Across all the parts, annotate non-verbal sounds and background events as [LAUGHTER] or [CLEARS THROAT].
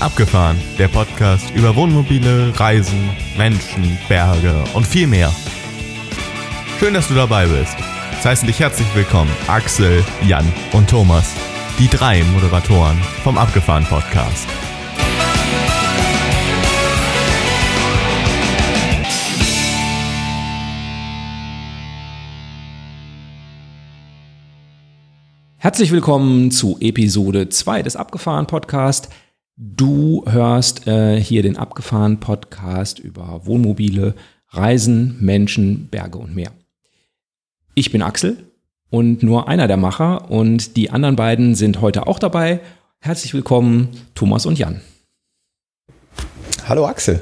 Abgefahren, der Podcast über Wohnmobile, Reisen, Menschen, Berge und viel mehr. Schön, dass du dabei bist. Es heißen dich herzlich willkommen Axel, Jan und Thomas, die drei Moderatoren vom Abgefahren Podcast. Herzlich willkommen zu Episode 2 des Abgefahren Podcast. Du hörst äh, hier den Abgefahren Podcast über Wohnmobile, Reisen, Menschen, Berge und Meer. Ich bin Axel und nur einer der Macher und die anderen beiden sind heute auch dabei. Herzlich willkommen, Thomas und Jan. Hallo Axel.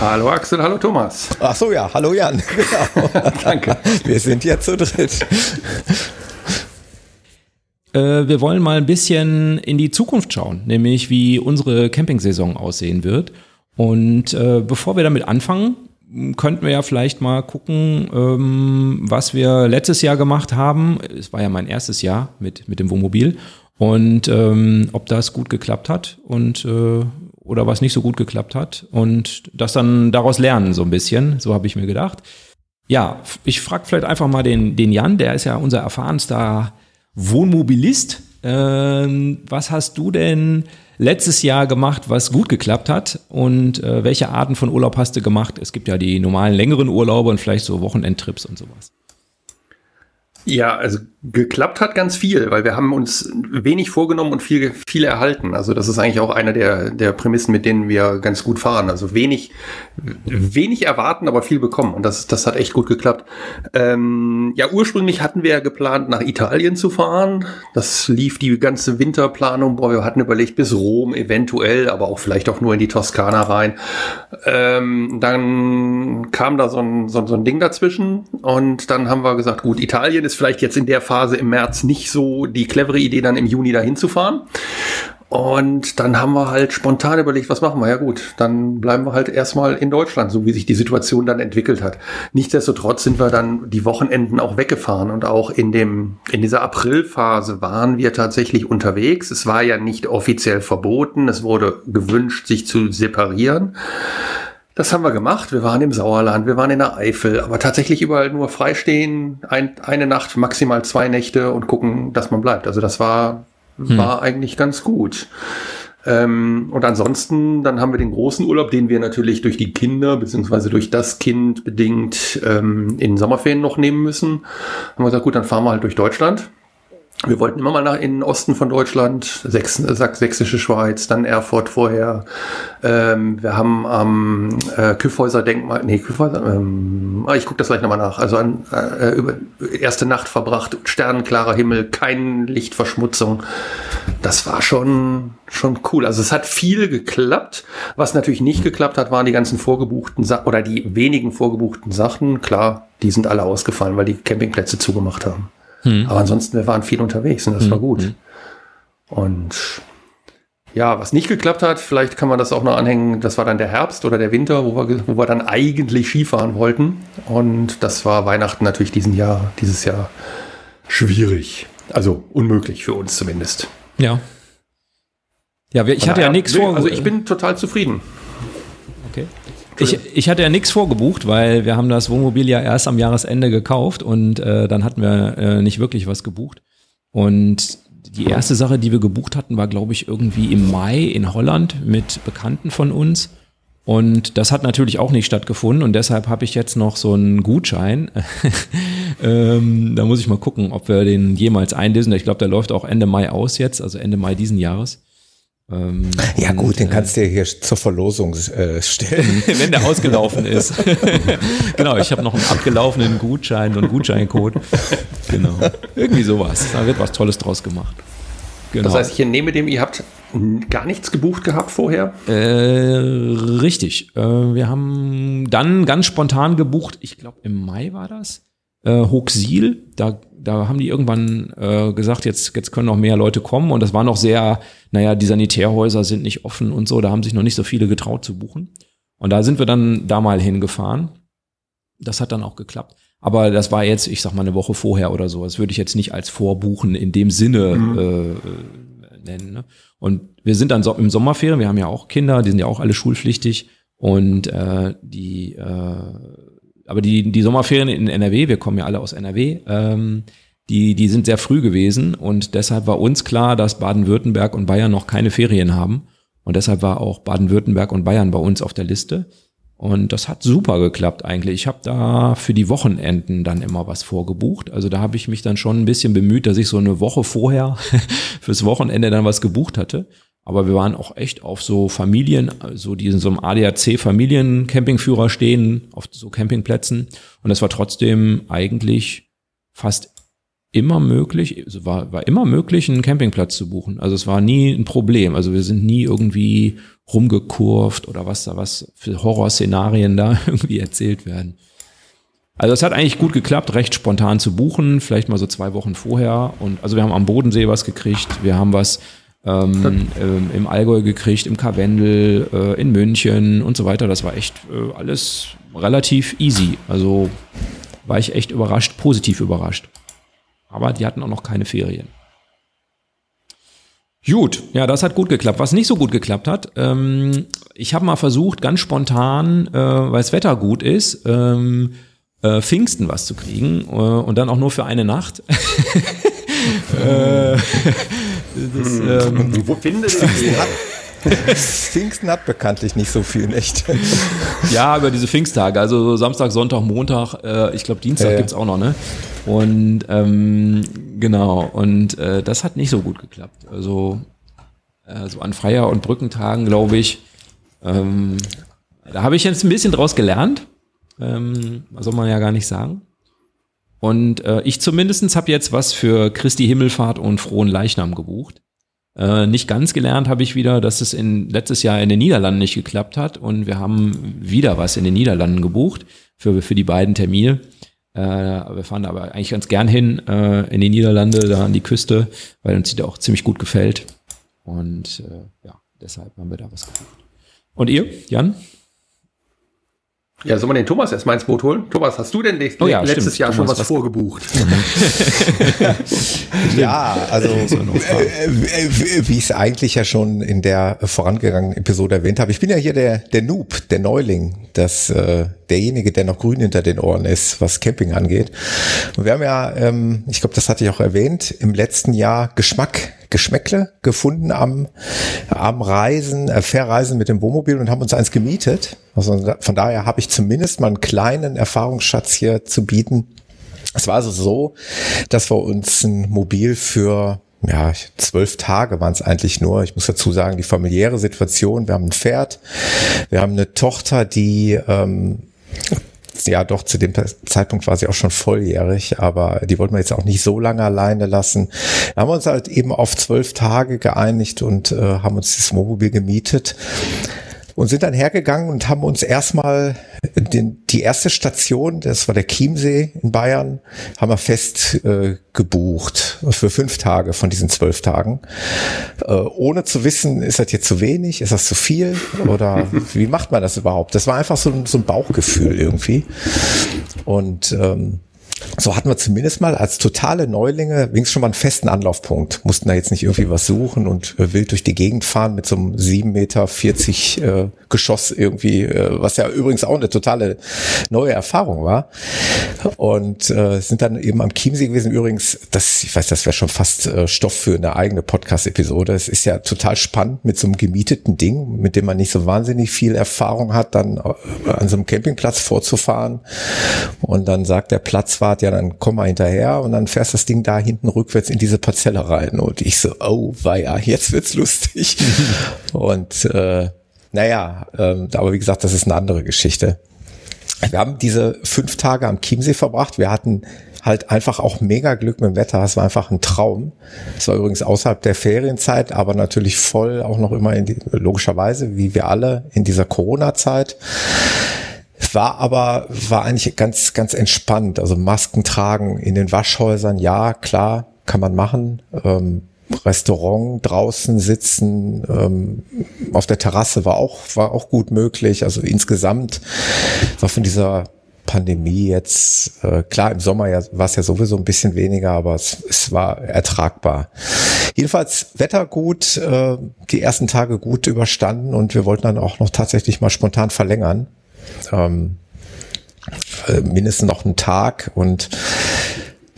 Hallo Axel, hallo Thomas. Ach so, ja, hallo Jan. [LAUGHS] Genau. [LAUGHS] Danke. Wir sind jetzt zu dritt. Äh, wir wollen mal ein bisschen in die Zukunft schauen, nämlich wie unsere Campingsaison aussehen wird. Und äh, bevor wir damit anfangen, könnten wir ja vielleicht mal gucken, ähm, was wir letztes Jahr gemacht haben. Es war ja mein erstes Jahr mit, mit dem Wohnmobil und ähm, ob das gut geklappt hat und äh, oder was nicht so gut geklappt hat und das dann daraus lernen so ein bisschen. So habe ich mir gedacht. Ja, ich frage vielleicht einfach mal den, den Jan, der ist ja unser erfahrenster Wohnmobilist. Ähm, was hast du denn letztes Jahr gemacht, was gut geklappt hat? Und äh, welche Arten von Urlaub hast du gemacht? Es gibt ja die normalen längeren Urlaube und vielleicht so Wochenendtrips und sowas. Ja, also geklappt hat ganz viel, weil wir haben uns wenig vorgenommen und viel, viel erhalten. Also das ist eigentlich auch einer der, der Prämissen, mit denen wir ganz gut fahren. Also wenig, wenig erwarten, aber viel bekommen. Und das, das hat echt gut geklappt. Ähm, ja, ursprünglich hatten wir ja geplant, nach Italien zu fahren. Das lief die ganze Winterplanung. Boah, wir hatten überlegt, bis Rom eventuell, aber auch vielleicht auch nur in die Toskana rein. Ähm, dann kam da so ein, so, so ein Ding dazwischen. Und dann haben wir gesagt, gut, Italien ist vielleicht jetzt in der Phase im März nicht so die clevere Idee, dann im Juni dahin zu fahren. Und dann haben wir halt spontan überlegt, was machen wir? Ja gut, dann bleiben wir halt erstmal in Deutschland, so wie sich die Situation dann entwickelt hat. Nichtsdestotrotz sind wir dann die Wochenenden auch weggefahren und auch in dem, in dieser Aprilphase waren wir tatsächlich unterwegs. Es war ja nicht offiziell verboten. Es wurde gewünscht, sich zu separieren. Das haben wir gemacht. Wir waren im Sauerland, wir waren in der Eifel, aber tatsächlich überall nur freistehen, ein, eine Nacht, maximal zwei Nächte und gucken, dass man bleibt. Also das war, hm. war eigentlich ganz gut. Ähm, und ansonsten, dann haben wir den großen Urlaub, den wir natürlich durch die Kinder beziehungsweise durch das Kind bedingt ähm, in Sommerferien noch nehmen müssen. Haben wir gesagt, gut, dann fahren wir halt durch Deutschland. Wir wollten immer mal nach in den Osten von Deutschland, Sächs Sächsische Schweiz, dann Erfurt vorher. Ähm, wir haben am äh, Küffhäuser Denkmal, nee, Küffhäuser, ähm, ah, ich gucke das gleich nochmal nach. Also an, äh, über, erste Nacht verbracht, sternenklarer Himmel, keine Lichtverschmutzung. Das war schon, schon cool. Also es hat viel geklappt. Was natürlich nicht geklappt hat, waren die ganzen vorgebuchten Sachen oder die wenigen vorgebuchten Sachen. Klar, die sind alle ausgefallen, weil die Campingplätze zugemacht haben. Hm. Aber ansonsten, wir waren viel unterwegs und das hm. war gut. Hm. Und ja, was nicht geklappt hat, vielleicht kann man das auch noch anhängen, das war dann der Herbst oder der Winter, wo wir, wo wir dann eigentlich Skifahren wollten. Und das war Weihnachten natürlich diesen Jahr, dieses Jahr schwierig. Also unmöglich für uns zumindest. Ja. Ja, ich hatte ja nichts vor. Also ich bin total zufrieden. Okay. Ich, ich hatte ja nichts vorgebucht, weil wir haben das Wohnmobil ja erst am Jahresende gekauft und äh, dann hatten wir äh, nicht wirklich was gebucht. Und die erste Sache, die wir gebucht hatten, war, glaube ich, irgendwie im Mai in Holland mit Bekannten von uns. Und das hat natürlich auch nicht stattgefunden und deshalb habe ich jetzt noch so einen Gutschein. [LAUGHS] ähm, da muss ich mal gucken, ob wir den jemals einlösen. Ich glaube, der läuft auch Ende Mai aus jetzt, also Ende Mai diesen Jahres. Ähm, ja gut, und, den kannst du ja hier zur Verlosung äh, stellen. [LAUGHS] Wenn der ausgelaufen ist. [LAUGHS] genau, ich habe noch einen abgelaufenen Gutschein und einen Gutscheincode. [LAUGHS] Genau. Irgendwie sowas. Da wird was Tolles draus gemacht. Genau. Das heißt, ich entnehme dem, ihr habt gar nichts gebucht gehabt vorher? Äh, richtig. Äh, wir haben dann ganz spontan gebucht, ich glaube im Mai war das, äh, Hochsiel. Da da haben die irgendwann äh, gesagt, jetzt, jetzt können noch mehr Leute kommen. Und das war noch sehr, naja, die Sanitärhäuser sind nicht offen und so. Da haben sich noch nicht so viele getraut zu buchen. Und da sind wir dann da mal hingefahren. Das hat dann auch geklappt. Aber das war jetzt, ich sag mal, eine Woche vorher oder so. Das würde ich jetzt nicht als Vorbuchen in dem Sinne mhm. äh, nennen. Ne? Und wir sind dann so im Sommerferien, wir haben ja auch Kinder, die sind ja auch alle schulpflichtig und äh, die, äh, aber die, die Sommerferien in NRW, wir kommen ja alle aus NRW, ähm, die, die sind sehr früh gewesen und deshalb war uns klar, dass Baden-Württemberg und Bayern noch keine Ferien haben. Und deshalb war auch Baden-Württemberg und Bayern bei uns auf der Liste. Und das hat super geklappt eigentlich. Ich habe da für die Wochenenden dann immer was vorgebucht. Also da habe ich mich dann schon ein bisschen bemüht, dass ich so eine Woche vorher [LAUGHS] fürs Wochenende dann was gebucht hatte. Aber wir waren auch echt auf so Familien, so die in so einem ADAC Familiencampingführer stehen, auf so Campingplätzen. Und es war trotzdem eigentlich fast immer möglich, es war, war immer möglich, einen Campingplatz zu buchen. Also es war nie ein Problem. Also wir sind nie irgendwie rumgekurvt oder was da was für Horrorszenarien da [LAUGHS] irgendwie erzählt werden. Also es hat eigentlich gut geklappt, recht spontan zu buchen, vielleicht mal so zwei Wochen vorher. Und also wir haben am Bodensee was gekriegt, wir haben was ähm, ähm, im Allgäu gekriegt, im Karwendel, äh, in München und so weiter. Das war echt äh, alles relativ easy. Also war ich echt überrascht, positiv überrascht. Aber die hatten auch noch keine Ferien. Gut, ja, das hat gut geklappt. Was nicht so gut geklappt hat, ähm, ich habe mal versucht, ganz spontan, äh, weil das Wetter gut ist, ähm, äh, Pfingsten was zu kriegen äh, und dann auch nur für eine Nacht. [LAUGHS] äh, das, ähm, Wo findet ihr [LAUGHS] Pfingsten hat bekanntlich nicht so viel Nächte. [LAUGHS] Ja, über diese Pfingsttage, also Samstag, Sonntag, Montag, äh, ich glaube Dienstag ja, ja. gibt's auch noch, ne? Und ähm, genau, und äh, das hat nicht so gut geklappt. Also äh, so an Freier- und Brückentagen, glaube ich, ähm, da habe ich jetzt ein bisschen draus gelernt. Ähm, soll man ja gar nicht sagen. Und äh, ich zumindestens habe jetzt was für Christi Himmelfahrt und Frohen Leichnam gebucht. Äh, nicht ganz gelernt habe ich wieder, dass es in, letztes Jahr in den Niederlanden nicht geklappt hat und wir haben wieder was in den Niederlanden gebucht für, für die beiden Termine. Äh, wir fahren aber eigentlich ganz gern hin äh, in die Niederlande, da an die Küste, weil uns die da auch ziemlich gut gefällt. Und äh, ja, deshalb haben wir da was gebucht. Und ihr, Jan? Ja, soll man den Thomas erstmal ins Boot holen? Thomas, hast du denn letztes oh ja, Jahr Thomas, schon was, was vorgebucht? [LAUGHS] ja, also äh, äh, wie ich es eigentlich ja schon in der vorangegangenen Episode erwähnt habe, ich bin ja hier der, der Noob, der Neuling, das, äh, derjenige, der noch grün hinter den Ohren ist, was Camping angeht. Und wir haben ja, ähm, ich glaube, das hatte ich auch erwähnt, im letzten Jahr Geschmack Geschmäckle gefunden am, am Reisen, äh, Verreisen mit dem Wohnmobil und haben uns eins gemietet. Also von daher habe ich zumindest mal einen kleinen Erfahrungsschatz hier zu bieten. Es war also so, dass wir uns ein Mobil für ja, zwölf Tage waren es eigentlich nur. Ich muss dazu sagen, die familiäre Situation. Wir haben ein Pferd, wir haben eine Tochter, die ähm, ja doch zu dem Zeitpunkt war sie auch schon volljährig, aber die wollten wir jetzt auch nicht so lange alleine lassen. Da haben wir uns halt eben auf zwölf Tage geeinigt und äh, haben uns das Wohnmobil gemietet und sind dann hergegangen und haben uns erstmal den, die erste Station, das war der Chiemsee in Bayern, haben wir fest äh, gebucht für fünf Tage von diesen zwölf Tagen, äh, ohne zu wissen, ist das jetzt zu wenig, ist das zu viel oder [LAUGHS] wie macht man das überhaupt? Das war einfach so, so ein Bauchgefühl irgendwie und ähm, so hatten wir zumindest mal als totale Neulinge wenigstens schon mal einen festen Anlaufpunkt. Mussten da jetzt nicht irgendwie was suchen und äh, wild durch die Gegend fahren mit so einem 7,40 Meter äh, Geschoss irgendwie, äh, was ja übrigens auch eine totale neue Erfahrung war. Und äh, sind dann eben am Chiemsee gewesen. Übrigens, das, ich weiß, das wäre schon fast äh, Stoff für eine eigene Podcast-Episode. Es ist ja total spannend mit so einem gemieteten Ding, mit dem man nicht so wahnsinnig viel Erfahrung hat, dann äh, an so einem Campingplatz vorzufahren. Und dann sagt der Platzwart, ja, dann komm mal hinterher und dann fährst das Ding da hinten rückwärts in diese Parzelle rein. Und ich so, oh, weia, jetzt wird's lustig. [LAUGHS] und äh, naja, ähm, aber wie gesagt, das ist eine andere Geschichte. Wir haben diese fünf Tage am Chiemsee verbracht. Wir hatten halt einfach auch mega Glück mit dem Wetter. Es war einfach ein Traum. Es war übrigens außerhalb der Ferienzeit, aber natürlich voll auch noch immer in die, logischerweise, wie wir alle, in dieser Corona-Zeit. War aber, war eigentlich ganz, ganz entspannt. Also Masken tragen in den Waschhäusern, ja, klar, kann man machen. Ähm, Restaurant draußen sitzen, ähm, auf der Terrasse war auch, war auch gut möglich. Also insgesamt war von dieser Pandemie jetzt, äh, klar, im Sommer ja, war es ja sowieso ein bisschen weniger, aber es, es war ertragbar. Jedenfalls Wetter gut, äh, die ersten Tage gut überstanden und wir wollten dann auch noch tatsächlich mal spontan verlängern. Ähm, äh, mindestens noch einen Tag und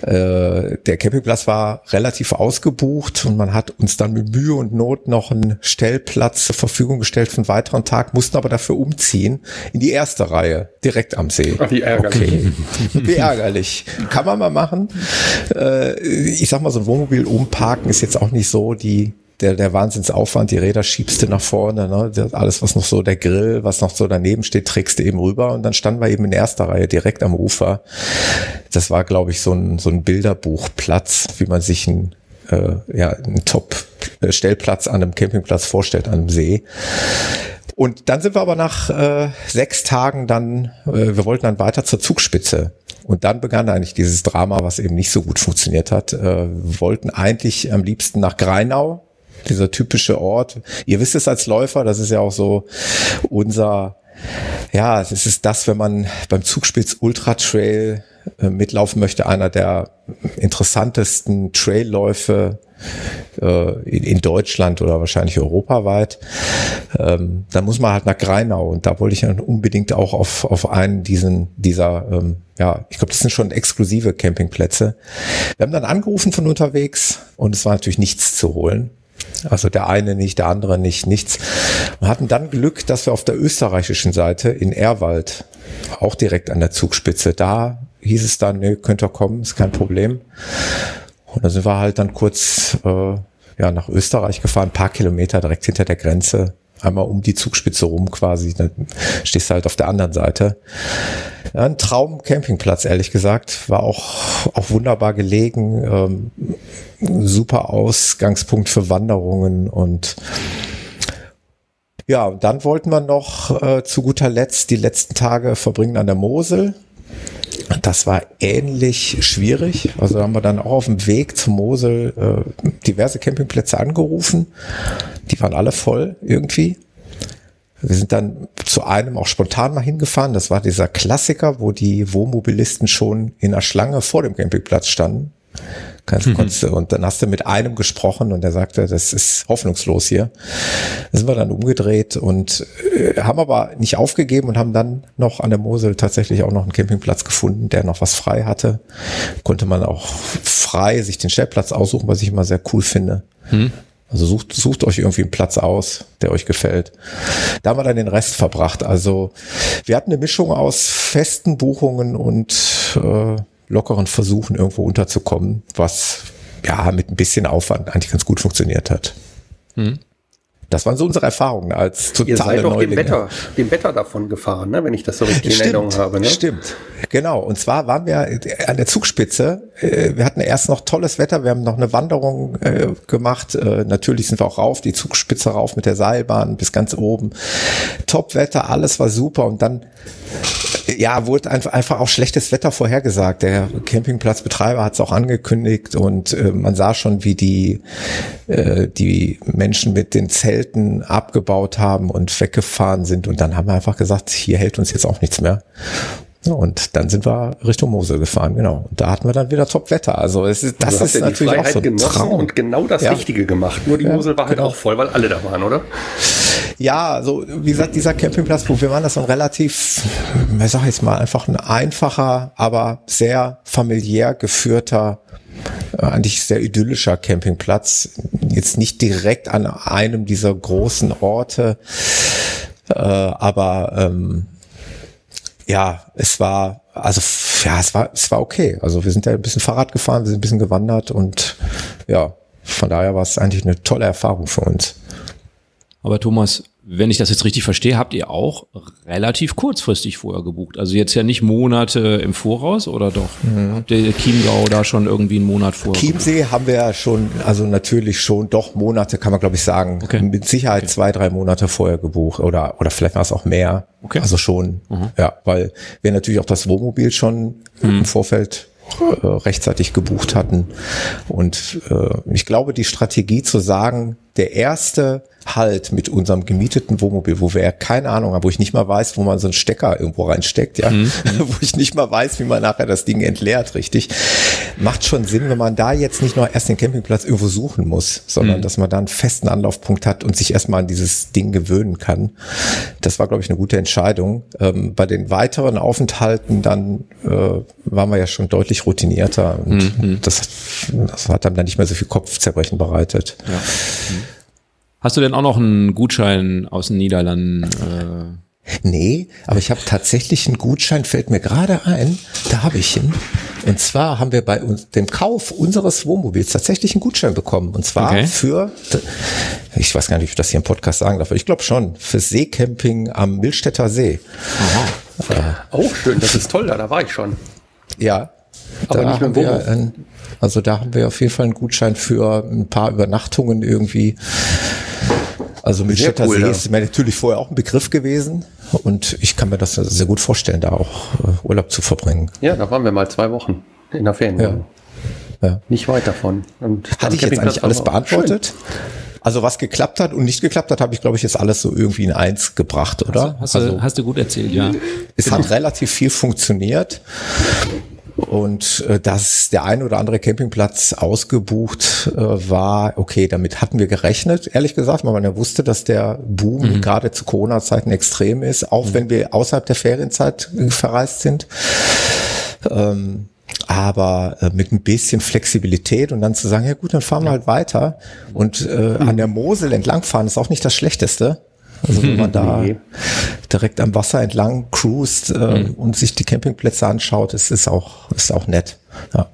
äh, der Campingplatz war relativ ausgebucht und man hat uns dann mit Mühe und Not noch einen Stellplatz zur Verfügung gestellt für einen weiteren Tag, mussten aber dafür umziehen in die erste Reihe, direkt am See. Ach, wie ärgerlich. Okay. [LAUGHS] wie ärgerlich. Kann man mal machen. Äh, ich sag mal, so ein Wohnmobil umparken ist jetzt auch nicht so die der, der Wahnsinnsaufwand, die Räder schiebst du nach vorne, ne? Alles, was noch so, der Grill, was noch so daneben steht, trägst du eben rüber und dann standen wir eben in erster Reihe direkt am Ufer. Das war, glaube ich, so ein, so ein Bilderbuchplatz, wie man sich ein, äh, ja, ein Top-Stellplatz an einem Campingplatz vorstellt, an einem See. Und dann sind wir aber nach äh, sechs Tagen dann, äh, wir wollten dann weiter zur Zugspitze. Und dann begann eigentlich dieses Drama, was eben nicht so gut funktioniert hat. Äh, wir wollten eigentlich am liebsten nach Greinau, dieser typische Ort. Ihr wisst es als Läufer, das ist ja auch so unser, ja, es ist das, wenn man beim Zugspitz Ultra Trail äh, mitlaufen möchte, einer der interessantesten Trailläufe äh, in, Deutschland oder wahrscheinlich europaweit. Ähm, dann muss man halt nach Greinau und da wollte ich dann unbedingt auch auf, auf einen diesen, dieser, ähm, ja, ich glaube, das sind schon exklusive Campingplätze. Wir haben dann angerufen von unterwegs und es war natürlich nichts zu holen. Also der eine nicht, der andere nicht, nichts. Wir hatten dann Glück, dass wir auf der österreichischen Seite in Erwald, auch direkt an der Zugspitze, da hieß es dann, ne, könnt ihr kommen, ist kein Problem. Und da sind wir halt dann kurz äh, ja, nach Österreich gefahren, ein paar Kilometer direkt hinter der Grenze, einmal um die Zugspitze rum quasi, dann stehst du halt auf der anderen Seite. Ja, ein Traum-Campingplatz, ehrlich gesagt, war auch, auch wunderbar gelegen, ähm, super Ausgangspunkt für Wanderungen und ja, dann wollten wir noch äh, zu guter Letzt die letzten Tage verbringen an der Mosel. Das war ähnlich schwierig. Also haben wir dann auch auf dem Weg zum Mosel äh, diverse Campingplätze angerufen. Die waren alle voll irgendwie. Wir sind dann zu einem auch spontan mal hingefahren. Das war dieser Klassiker, wo die Wohnmobilisten schon in der Schlange vor dem Campingplatz standen. Mhm. Und dann hast du mit einem gesprochen und der sagte, das ist hoffnungslos hier. Da sind wir dann umgedreht und äh, haben aber nicht aufgegeben und haben dann noch an der Mosel tatsächlich auch noch einen Campingplatz gefunden, der noch was frei hatte. Konnte man auch frei sich den Stellplatz aussuchen, was ich immer sehr cool finde. Mhm. Also sucht, sucht euch irgendwie einen Platz aus, der euch gefällt. Da haben wir dann den Rest verbracht. Also wir hatten eine Mischung aus festen Buchungen und äh, lockeren Versuchen, irgendwo unterzukommen, was ja mit ein bisschen Aufwand eigentlich ganz gut funktioniert hat. Hm. Das waren so unsere Erfahrungen als totale Ihr seid doch Neulinge. dem Wetter, dem Wetter davon gefahren, ne? wenn ich das so richtig in Erinnerung habe. Ne? Stimmt, genau. Und zwar waren wir an der Zugspitze. Äh, wir hatten erst noch tolles Wetter. Wir haben noch eine Wanderung äh, gemacht. Äh, natürlich sind wir auch rauf, die Zugspitze rauf mit der Seilbahn bis ganz oben. Top-Wetter, alles war super. Und dann ja, wurde einfach, einfach auch schlechtes Wetter vorhergesagt. Der Campingplatzbetreiber hat es auch angekündigt und äh, man sah schon, wie die, äh, die Menschen mit den Zelten abgebaut haben und weggefahren sind. Und dann haben wir einfach gesagt, hier hält uns jetzt auch nichts mehr. Und dann sind wir Richtung Mosel gefahren, genau. Und da hatten wir dann wieder Top-Wetter. Also es ist, das ist ja natürlich auch so ein Traum. und genau das ja. Richtige gemacht. Nur die ja, Mosel war halt genau. auch voll, weil alle da waren, oder? Ja, also wie gesagt, dieser Campingplatz, wo wir waren, das ist ein relativ, ich sag jetzt mal, einfach ein einfacher, aber sehr familiär geführter äh, eigentlich sehr idyllischer Campingplatz. Jetzt nicht direkt an einem dieser großen Orte, äh, aber ähm, ja, es war, also ja, es war, es war okay. Also wir sind ja ein bisschen Fahrrad gefahren, wir sind ein bisschen gewandert und ja, von daher war es eigentlich eine tolle Erfahrung für uns. Aber Thomas, wenn ich das jetzt richtig verstehe, habt ihr auch relativ kurzfristig vorher gebucht. Also jetzt ja nicht Monate im Voraus oder doch? Mhm. Der Chiemgau da schon irgendwie einen Monat vorher? Chiemsee haben wir ja schon, also natürlich schon, doch Monate kann man glaube ich sagen. Okay. Mit Sicherheit okay. zwei, drei Monate vorher gebucht oder, oder vielleicht war es auch mehr. Okay. Also schon, mhm. ja, weil wir natürlich auch das Wohnmobil schon mhm. im Vorfeld äh, rechtzeitig gebucht hatten. Und äh, ich glaube, die Strategie zu sagen, der erste Halt mit unserem gemieteten Wohnmobil, wo wir ja keine Ahnung haben, wo ich nicht mal weiß, wo man so einen Stecker irgendwo reinsteckt, ja, mhm. [LAUGHS] wo ich nicht mal weiß, wie man nachher das Ding entleert, richtig, macht schon Sinn, wenn man da jetzt nicht noch erst den Campingplatz irgendwo suchen muss, sondern mhm. dass man da einen festen Anlaufpunkt hat und sich erstmal an dieses Ding gewöhnen kann. Das war, glaube ich, eine gute Entscheidung. Ähm, bei den weiteren Aufenthalten dann äh, waren wir ja schon deutlich routinierter und mhm. das, das hat einem dann nicht mehr so viel Kopfzerbrechen bereitet. Ja. Hast du denn auch noch einen Gutschein aus den Niederlanden? Äh? Nee, aber ich habe tatsächlich einen Gutschein, fällt mir gerade ein, da habe ich ihn. Und zwar haben wir bei uns, dem Kauf unseres Wohnmobils tatsächlich einen Gutschein bekommen. Und zwar okay. für, ich weiß gar nicht, ob ich das hier im Podcast sagen darf, aber ich glaube schon, für Seecamping am Milstädter See. Aha. Äh, auch schön, das ist toll, da, da war ich schon. Ja. Aber nicht mit dem Also da haben wir auf jeden Fall einen Gutschein für ein paar Übernachtungen irgendwie. Also Milstädter cool, See ja. ist mir natürlich vorher auch ein Begriff gewesen und ich kann mir das sehr gut vorstellen, da auch äh, Urlaub zu verbringen. Ja, da waren wir mal zwei Wochen in der Ferien. Ja. Ja. Nicht weit davon. Und Hatte ich jetzt eigentlich alles beantwortet? Schön. Also was geklappt hat und nicht geklappt hat, habe ich, glaube ich, jetzt alles so irgendwie in eins gebracht, oder? Hast, hast, also, du, hast du gut erzählt, ja. Es genau. hat relativ viel funktioniert. Und äh, dass der ein oder andere Campingplatz ausgebucht äh, war, okay, damit hatten wir gerechnet, ehrlich gesagt, weil man ja wusste, dass der Boom mhm. gerade zu Corona-Zeiten extrem ist, auch mhm. wenn wir außerhalb der Ferienzeit verreist sind. Ähm, aber äh, mit ein bisschen Flexibilität und dann zu sagen, ja gut, dann fahren wir halt weiter und äh, an der Mosel entlangfahren ist auch nicht das Schlechteste. Also wenn man [LAUGHS] da direkt am Wasser entlang cruist äh, mhm. und sich die Campingplätze anschaut, ist es auch, ist auch nett. Ja.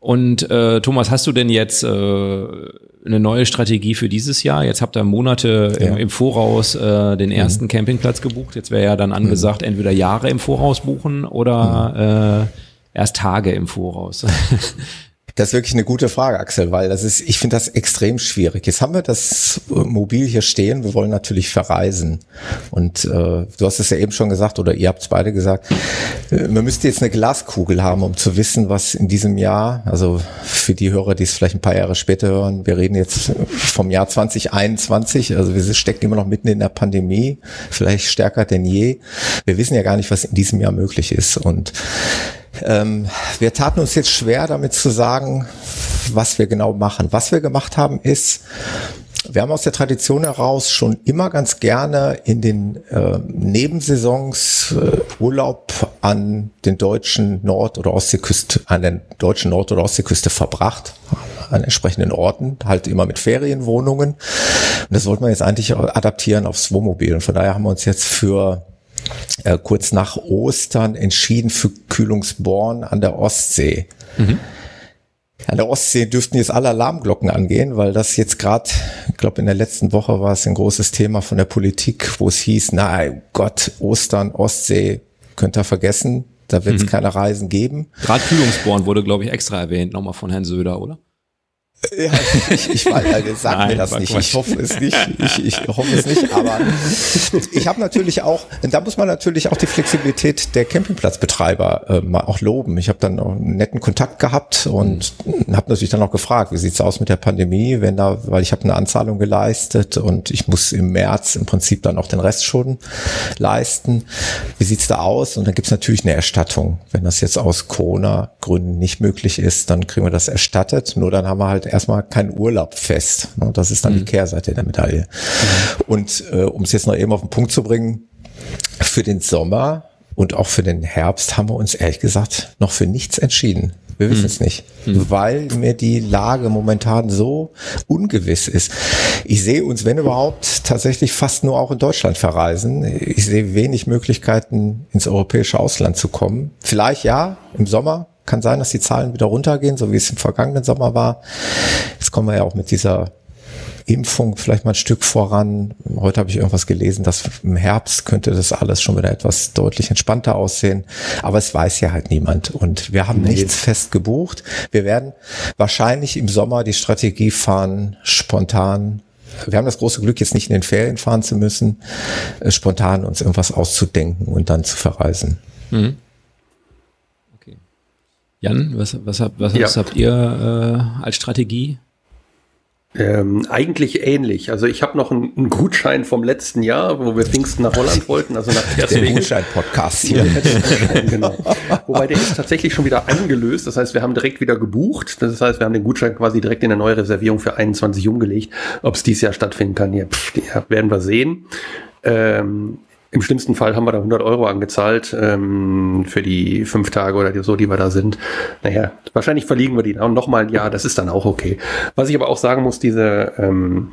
Und äh, Thomas, hast du denn jetzt äh, eine neue Strategie für dieses Jahr? Jetzt habt ihr Monate ja. im, im, Voraus äh, den ersten mhm. Campingplatz gebucht. Jetzt wäre ja dann angesagt, mhm. entweder Jahre im Voraus buchen oder mhm. äh, erst Tage im Voraus. [LAUGHS] Das ist wirklich eine gute Frage, Axel, weil das ist, ich finde das extrem schwierig. Jetzt haben wir das Mobil hier stehen, wir wollen natürlich verreisen. Und äh, du hast es ja eben schon gesagt, oder ihr habt es beide gesagt, äh, man müsste jetzt eine Glaskugel haben, um zu wissen, was in diesem Jahr, also für die Hörer, die es vielleicht ein paar Jahre später hören, wir reden jetzt vom Jahr 2021, also wir stecken immer noch mitten in der Pandemie, vielleicht stärker denn je. Wir wissen ja gar nicht, was in diesem Jahr möglich ist. Und ähm, wir taten uns jetzt schwer, damit zu sagen, was wir genau machen. Was wir gemacht haben, ist, wir haben aus der Tradition heraus schon immer ganz gerne in den äh, Nebensaisons äh, Urlaub an den deutschen Nord- oder Ostseeküste, an der deutschen Nord- oder Ostseeküste verbracht, an entsprechenden Orten, halt immer mit Ferienwohnungen. Und das wollten wir jetzt eigentlich adaptieren aufs Wohnmobil. Und von daher haben wir uns jetzt für äh, kurz nach Ostern entschieden für Kühlungsborn an der Ostsee. Mhm. An der Ostsee dürften jetzt alle Alarmglocken angehen, weil das jetzt gerade, ich glaube in der letzten Woche war es ein großes Thema von der Politik, wo es hieß, na Gott, Ostern, Ostsee, könnt ihr vergessen, da wird es mhm. keine Reisen geben. Gerade Kühlungsborn wurde, glaube ich, extra erwähnt, nochmal von Herrn Söder, oder? Ja, ich, ich weiß, also sag Nein, mir das nicht. Ich hoffe es nicht. Ich, ich hoffe es nicht. Aber ich habe natürlich auch, da muss man natürlich auch die Flexibilität der Campingplatzbetreiber äh, mal auch loben. Ich habe dann auch einen netten Kontakt gehabt und habe natürlich dann auch gefragt, wie sieht's aus mit der Pandemie, wenn da, weil ich habe eine Anzahlung geleistet und ich muss im März im Prinzip dann auch den Rest schon leisten. Wie sieht's da aus? Und dann gibt's natürlich eine Erstattung. Wenn das jetzt aus Corona-Gründen nicht möglich ist, dann kriegen wir das erstattet. Nur dann haben wir halt erstmal kein Urlaub fest. Ne? Das ist dann mhm. die Kehrseite der Medaille. Mhm. Und äh, um es jetzt noch eben auf den Punkt zu bringen, für den Sommer und auch für den Herbst haben wir uns ehrlich gesagt noch für nichts entschieden. Wir wissen mhm. es nicht, mhm. weil mir die Lage momentan so ungewiss ist. Ich sehe uns, wenn überhaupt, tatsächlich fast nur auch in Deutschland verreisen. Ich sehe wenig Möglichkeiten, ins europäische Ausland zu kommen. Vielleicht ja, im Sommer, kann sein, dass die Zahlen wieder runtergehen, so wie es im vergangenen Sommer war. Jetzt kommen wir ja auch mit dieser Impfung vielleicht mal ein Stück voran. Heute habe ich irgendwas gelesen, dass im Herbst könnte das alles schon wieder etwas deutlich entspannter aussehen. Aber es weiß ja halt niemand. Und wir haben nee. nichts fest gebucht. Wir werden wahrscheinlich im Sommer die Strategie fahren, spontan wir haben das große Glück, jetzt nicht in den Ferien fahren zu müssen, äh, spontan uns irgendwas auszudenken und dann zu verreisen. Mhm. Jan, was, was, habt, was, ja. was habt ihr äh, als Strategie? Ähm, eigentlich ähnlich. Also ich habe noch einen, einen, Gutschein vom letzten Jahr, wo wir Pfingsten nach Holland [LAUGHS] wollten, also nach Der Gutschein-Podcast hier. genau. Wobei der ist tatsächlich schon wieder angelöst. Das heißt, wir haben direkt wieder gebucht. Das heißt, wir haben den Gutschein quasi direkt in eine neue Reservierung für 21 umgelegt. Ob es dieses Jahr stattfinden kann, ja, pff, ja werden wir sehen. Ähm, im schlimmsten Fall haben wir da 100 Euro angezahlt ähm, für die fünf Tage oder so, die wir da sind. Naja, wahrscheinlich verliegen wir die dann noch mal ein Jahr, das ist dann auch okay. Was ich aber auch sagen muss, diese ähm,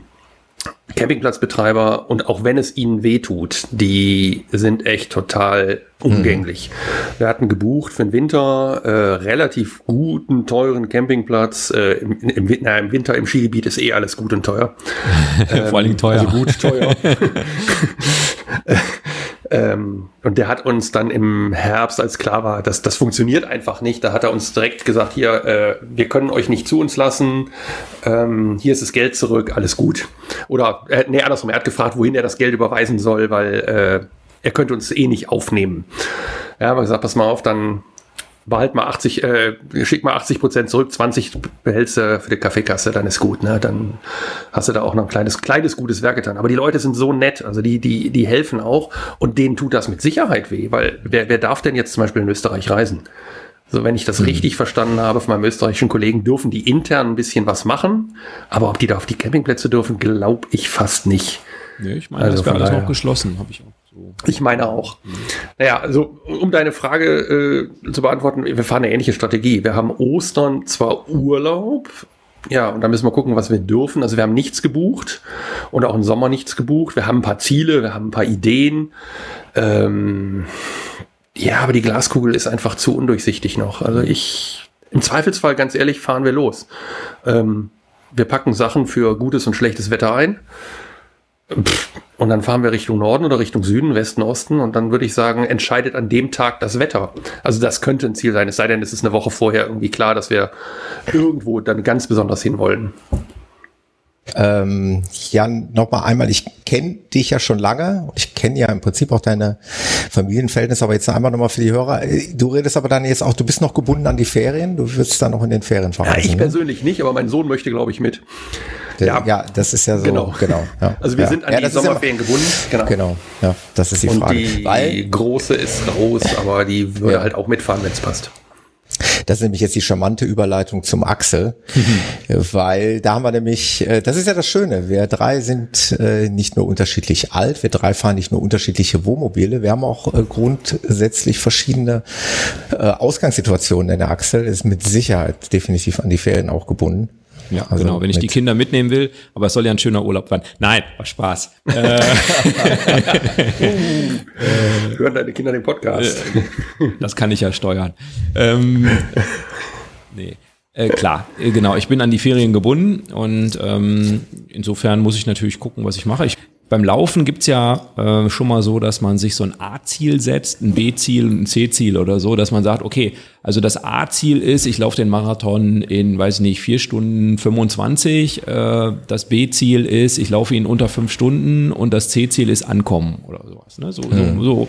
Campingplatzbetreiber und auch wenn es ihnen wehtut, die sind echt total umgänglich. Mhm. Wir hatten gebucht für den Winter äh, relativ guten, teuren Campingplatz. Äh, im, im, na, Im Winter im Skigebiet ist eh alles gut und teuer. [LAUGHS] Vor allem teuer. Also gut, teuer. [LAUGHS] Ähm, und der hat uns dann im Herbst, als klar war, dass das funktioniert einfach nicht, da hat er uns direkt gesagt, hier, äh, wir können euch nicht zu uns lassen, ähm, hier ist das Geld zurück, alles gut. Oder, äh, nee, andersrum, er hat gefragt, wohin er das Geld überweisen soll, weil äh, er könnte uns eh nicht aufnehmen. Ja, aber gesagt, pass mal auf, dann behalt mal 80, äh, schick mal 80 Prozent zurück, 20 behältst du für die Kaffeekasse, dann ist gut, ne? Dann hast du da auch noch ein kleines, kleines gutes Werk getan. Aber die Leute sind so nett, also die, die, die helfen auch und denen tut das mit Sicherheit weh, weil wer, wer darf denn jetzt zum Beispiel in Österreich reisen? So, wenn ich das mhm. richtig verstanden habe von meinem österreichischen Kollegen, dürfen die intern ein bisschen was machen, aber ob die da auf die Campingplätze dürfen, glaube ich fast nicht. Nee, ich meine, also das wäre alles noch geschlossen, habe ich auch. Ich meine auch. Naja, also um deine Frage äh, zu beantworten, wir fahren eine ähnliche Strategie. Wir haben Ostern zwar Urlaub, ja, und da müssen wir gucken, was wir dürfen. Also wir haben nichts gebucht und auch im Sommer nichts gebucht. Wir haben ein paar Ziele, wir haben ein paar Ideen. Ähm, ja, aber die Glaskugel ist einfach zu undurchsichtig noch. Also ich, im Zweifelsfall, ganz ehrlich, fahren wir los. Ähm, wir packen Sachen für gutes und schlechtes Wetter ein. Und dann fahren wir Richtung Norden oder Richtung Süden, Westen, Osten. Und dann würde ich sagen, entscheidet an dem Tag das Wetter. Also das könnte ein Ziel sein. Es sei denn, es ist eine Woche vorher irgendwie klar, dass wir irgendwo dann ganz besonders hinwollen. Ähm, Jan, nochmal einmal, ich kenne dich ja schon lange. Ich kenne ja im Prinzip auch deine Familienverhältnisse, aber jetzt einmal nochmal für die Hörer. Du redest aber dann jetzt auch, du bist noch gebunden an die Ferien. Du wirst dann noch in den Ferien verreisen. Ja, ich ne? persönlich nicht, aber mein Sohn möchte, glaube ich, mit. Ja, ja, das ist ja so. Genau. genau ja, [LAUGHS] also wir ja. sind an die Sommerferien gebunden. Genau. genau. Ja, das ist die Und Frage. Die Weil, große ist groß, aber die würde halt auch mitfahren, wenn es passt. Das ist nämlich jetzt die charmante Überleitung zum Axel, mhm. [LAUGHS] weil da haben wir nämlich, äh, das ist ja das Schöne, wir drei sind äh, nicht nur unterschiedlich alt, wir drei fahren nicht nur unterschiedliche Wohnmobile, wir haben auch äh, grundsätzlich verschiedene Ausgangssituationen, denn der Axel ist mit Sicherheit definitiv an die Ferien auch gebunden. Ja, also genau, wenn ich die Kinder mitnehmen will, aber es soll ja ein schöner Urlaub werden. Nein, war Spaß. äh, [LAUGHS] Hören deine Kinder den Podcast? Äh, das kann ich ja steuern. Ähm, nee. Äh, klar, äh, genau. Ich bin an die Ferien gebunden und ähm, insofern muss ich natürlich gucken, was ich mache. Ich beim Laufen gibt's ja äh, schon mal so, dass man sich so ein A-Ziel setzt, ein B-Ziel und ein C-Ziel oder so, dass man sagt, okay, also das A-Ziel ist, ich laufe den Marathon in, weiß ich nicht, vier Stunden 25. Äh, das B-Ziel ist, ich laufe ihn unter fünf Stunden und das C-Ziel ist Ankommen oder sowas. Ne? So, mhm. so, so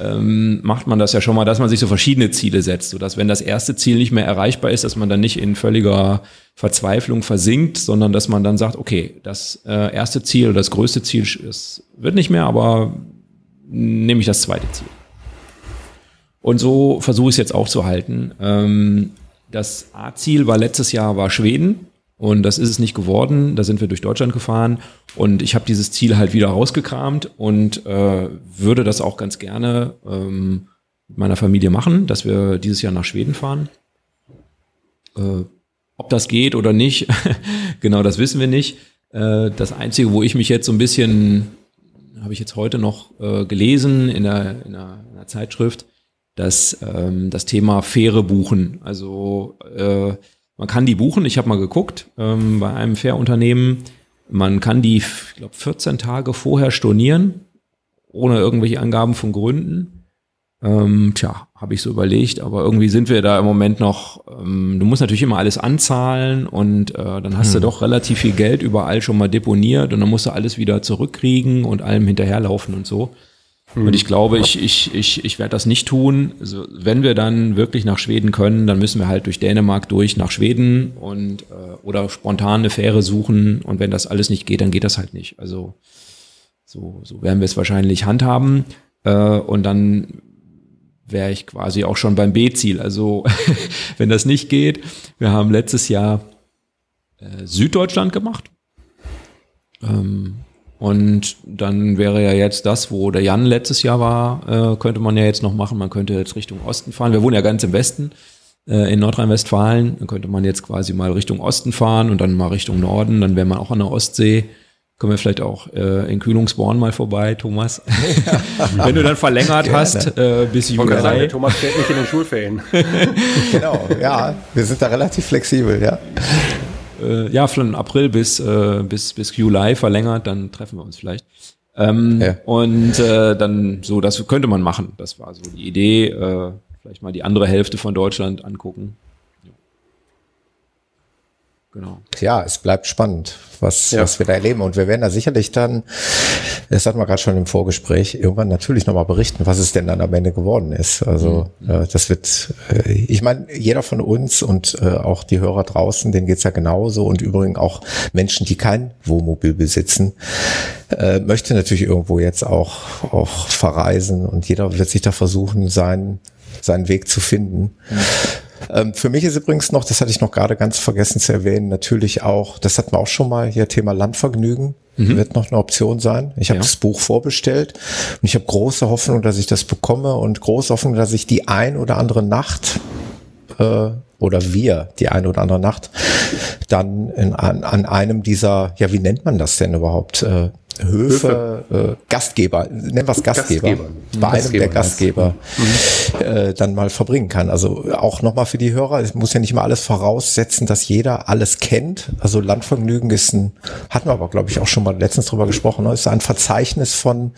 ähm, macht man das ja schon mal, dass man sich so verschiedene Ziele setzt, sodass wenn das erste Ziel nicht mehr erreichbar ist, dass man dann nicht in völliger Verzweiflung versinkt, sondern dass man dann sagt, okay, das äh, erste Ziel oder das größte Ziel ist, wird nicht mehr, aber nehme ich das zweite Ziel. Und so versuche ich es jetzt auch zu halten. Ähm, das A-Ziel war letztes Jahr war Schweden. Und das ist es nicht geworden. Da sind wir durch Deutschland gefahren und ich habe dieses Ziel halt wieder rausgekramt und äh, würde das auch ganz gerne ähm, mit meiner Familie machen, dass wir dieses Jahr nach Schweden fahren. Äh, ob das geht oder nicht, [LAUGHS] genau das wissen wir nicht. Äh, das Einzige, wo ich mich jetzt so ein bisschen, habe ich jetzt heute noch äh, gelesen in der, in der, in der Zeitschrift, dass ähm, das Thema Fähre buchen. Also äh, man kann die buchen, ich habe mal geguckt, ähm, bei einem Fährunternehmen. Man kann die, ich glaube, 14 Tage vorher stornieren, ohne irgendwelche Angaben von Gründen. Ähm, tja, habe ich so überlegt, aber irgendwie sind wir da im Moment noch, ähm, du musst natürlich immer alles anzahlen und äh, dann hast hm. du doch relativ viel Geld überall schon mal deponiert und dann musst du alles wieder zurückkriegen und allem hinterherlaufen und so. Mhm. Und ich glaube, ich, ich, ich, ich werde das nicht tun. Also, wenn wir dann wirklich nach Schweden können, dann müssen wir halt durch Dänemark durch nach Schweden und äh, oder spontan eine Fähre suchen. Und wenn das alles nicht geht, dann geht das halt nicht. Also so, so werden wir es wahrscheinlich handhaben. Äh, und dann wäre ich quasi auch schon beim B-Ziel. Also [LAUGHS] wenn das nicht geht, wir haben letztes Jahr äh, Süddeutschland gemacht. Ähm, und dann wäre ja jetzt das, wo der Jan letztes Jahr war, äh, könnte man ja jetzt noch machen. Man könnte jetzt Richtung Osten fahren. Wir wohnen ja ganz im Westen äh, in Nordrhein-Westfalen. Dann könnte man jetzt quasi mal Richtung Osten fahren und dann mal Richtung Norden. Dann wäre man auch an der Ostsee. Können wir vielleicht auch äh, in Kühlungsborn mal vorbei, Thomas. [LAUGHS] Wenn du dann verlängert Gerne. hast äh, bis Juli. Sagen, Thomas fährt nicht in den Schulferien. [LAUGHS] genau, ja. Wir sind da relativ flexibel, ja äh, ja, von April bis, äh, bis, bis July verlängert, dann treffen wir uns vielleicht. Ähm, ja. Und äh, dann so, das könnte man machen. Das war so die Idee. Äh, vielleicht mal die andere Hälfte von Deutschland angucken. Genau. Ja, es bleibt spannend, was, ja. was wir da erleben. Und wir werden da sicherlich dann, das hatten wir gerade schon im Vorgespräch, irgendwann natürlich nochmal berichten, was es denn dann am Ende geworden ist. Also mhm. äh, das wird, äh, ich meine, jeder von uns und äh, auch die Hörer draußen, denen geht's ja genauso. Und übrigens auch Menschen, die kein Wohnmobil besitzen, äh, möchte natürlich irgendwo jetzt auch, auch verreisen. Und jeder wird sich da versuchen, seinen, seinen Weg zu finden. Mhm. Ähm, für mich ist übrigens noch, das hatte ich noch gerade ganz vergessen zu erwähnen, natürlich auch, das hatten wir auch schon mal hier, Thema Landvergnügen. Mhm. Wird noch eine Option sein. Ich habe ja. das Buch vorbestellt und ich habe große Hoffnung, dass ich das bekomme und große Hoffnung, dass ich die ein oder andere Nacht äh, oder wir die eine oder andere Nacht dann in, an, an einem dieser, ja, wie nennt man das denn überhaupt? Äh, Höfe, Höfe. Äh, Gastgeber, nennen wir es Gastgeber, Gastgeber. bei einem Gastgeber, der Gastgeber mhm. äh, dann mal verbringen kann. Also auch nochmal für die Hörer, es muss ja nicht mal alles voraussetzen, dass jeder alles kennt. Also Landvergnügen ist ein, hatten wir aber glaube ich auch schon mal letztens drüber gesprochen, ne? ist ein Verzeichnis von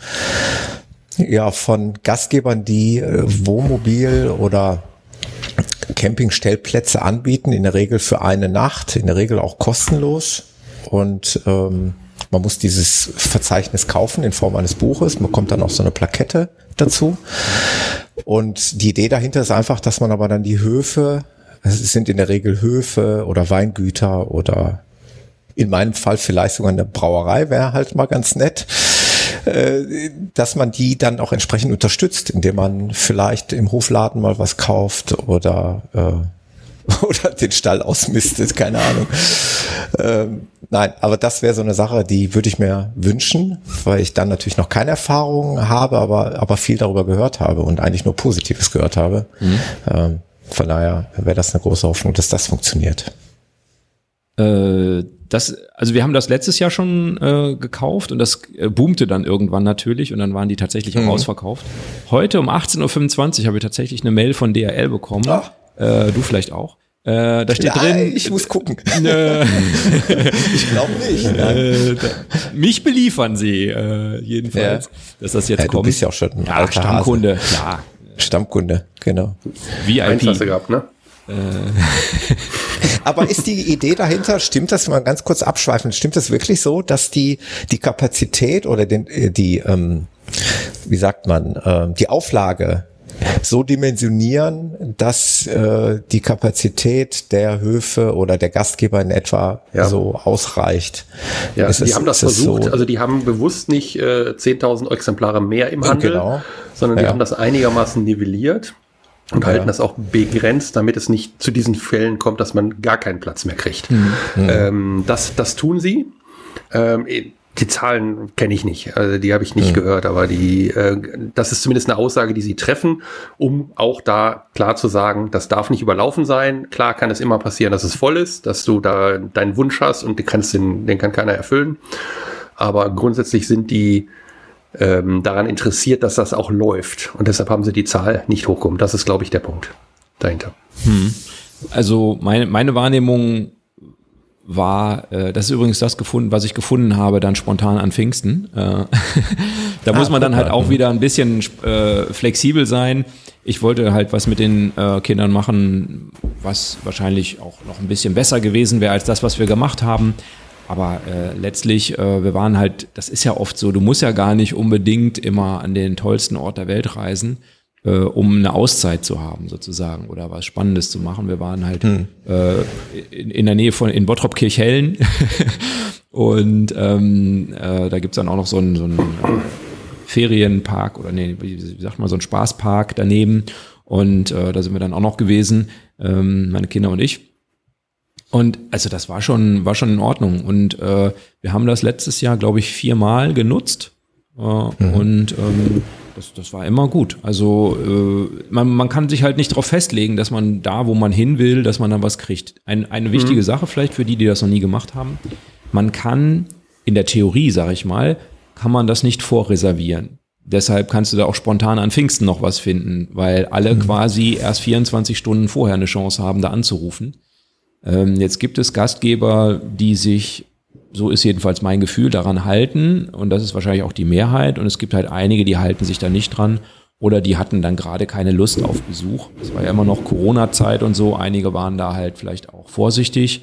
ja von Gastgebern, die äh, Wohnmobil oder Campingstellplätze anbieten, in der Regel für eine Nacht, in der Regel auch kostenlos und ähm, man muss dieses Verzeichnis kaufen in Form eines Buches. Man bekommt dann auch so eine Plakette dazu. Und die Idee dahinter ist einfach, dass man aber dann die Höfe, es sind in der Regel Höfe oder Weingüter oder in meinem Fall vielleicht sogar eine Brauerei wäre halt mal ganz nett, dass man die dann auch entsprechend unterstützt, indem man vielleicht im Hofladen mal was kauft oder äh, [LAUGHS] oder den Stall ausmistet, keine Ahnung. Ähm, nein, aber das wäre so eine Sache, die würde ich mir wünschen, weil ich dann natürlich noch keine Erfahrung habe, aber, aber viel darüber gehört habe und eigentlich nur Positives gehört habe. Mhm. Ähm, von daher wäre das eine große Hoffnung, dass das funktioniert. Äh, das, also wir haben das letztes Jahr schon äh, gekauft und das äh, boomte dann irgendwann natürlich und dann waren die tatsächlich auch mhm. ausverkauft. Heute um 18.25 Uhr habe ich tatsächlich eine Mail von DRL bekommen. Ach äh, du vielleicht auch. Äh, da steht Nein, drin. Ich muss gucken. [LAUGHS] Äh, [LAUGHS] ich glaube nicht. Äh, da, mich beliefern sie äh, jedenfalls, ja. dass das jetzt ja, kommt. Du bist ja auch schon ein ja, Stammkunde. Ja. Stammkunde, genau. VIP. Einklasse gehabt, ne? Äh. [LAUGHS] Aber ist die Idee dahinter, stimmt das mal ganz kurz abschweifen, stimmt das wirklich so, dass die, die Kapazität oder den, äh, die, ähm, wie sagt man, äh, die Auflage so dimensionieren, dass äh, die Kapazität der Höfe oder der Gastgeber in etwa ja. so ausreicht. Ja, ist die es, haben das versucht. So? Also die haben bewusst nicht äh, 10.000 Exemplare mehr im Handel, genau. sondern die ja. haben das einigermaßen nivelliert und ja. halten das auch begrenzt, damit es nicht zu diesen Fällen kommt, dass man gar keinen Platz mehr kriegt. Mhm. Ähm, das, das tun sie. Ähm, die Zahlen kenne ich nicht, also die habe ich nicht mhm. gehört, aber die, äh, das ist zumindest eine Aussage, die sie treffen, um auch da klar zu sagen, das darf nicht überlaufen sein. Klar kann es immer passieren, dass es voll ist, dass du da deinen Wunsch hast und den kannst den, den kann keiner erfüllen. Aber grundsätzlich sind die ähm, daran interessiert, dass das auch läuft und deshalb haben sie die Zahl nicht hochgekommen. Das ist, glaube ich, der Punkt dahinter. Hm. Also meine, meine Wahrnehmung war, äh, das ist übrigens das gefunden, was ich gefunden habe, dann spontan an Pfingsten. Äh, [LAUGHS] da ah, muss man dann halt auch wieder ein bisschen äh, flexibel sein. Ich wollte halt was mit den äh, Kindern machen, was wahrscheinlich auch noch ein bisschen besser gewesen wäre als das, was wir gemacht haben. Aber äh, letztlich, äh, wir waren halt, das ist ja oft so, du musst ja gar nicht unbedingt immer an den tollsten Ort der Welt reisen, äh, um eine Auszeit zu haben sozusagen oder was Spannendes zu machen. Wir waren halt hm. äh, in, in der Nähe von in Bottrop Kirchhellen [LAUGHS] und ähm, äh, da gibt's dann auch noch so einen, so einen äh, Ferienpark oder nee, wie sagt man, so einen Spaßpark daneben. Und äh, da sind wir dann auch noch gewesen, ähm, meine Kinder und ich. Und also das war schon, war schon in Ordnung. Und äh, wir haben das letztes Jahr, glaube ich, viermal genutzt. Äh, mhm. Und ähm, das, das war immer gut. Also äh, man, man kann sich halt nicht darauf festlegen, dass man da, wo man hin will, dass man dann was kriegt. Ein, eine wichtige mhm. Sache vielleicht für die, die das noch nie gemacht haben. Man kann in der Theorie, sage ich mal, kann man das nicht vorreservieren. Deshalb kannst du da auch spontan an Pfingsten noch was finden, weil alle mhm. quasi erst 24 Stunden vorher eine Chance haben, da anzurufen. Ähm, jetzt gibt es Gastgeber, die sich, so ist jedenfalls mein Gefühl, daran halten. Und das ist wahrscheinlich auch die Mehrheit. Und es gibt halt einige, die halten sich da nicht dran. Oder die hatten dann gerade keine Lust auf Besuch. Es war ja immer noch Corona-Zeit und so. Einige waren da halt vielleicht auch vorsichtig.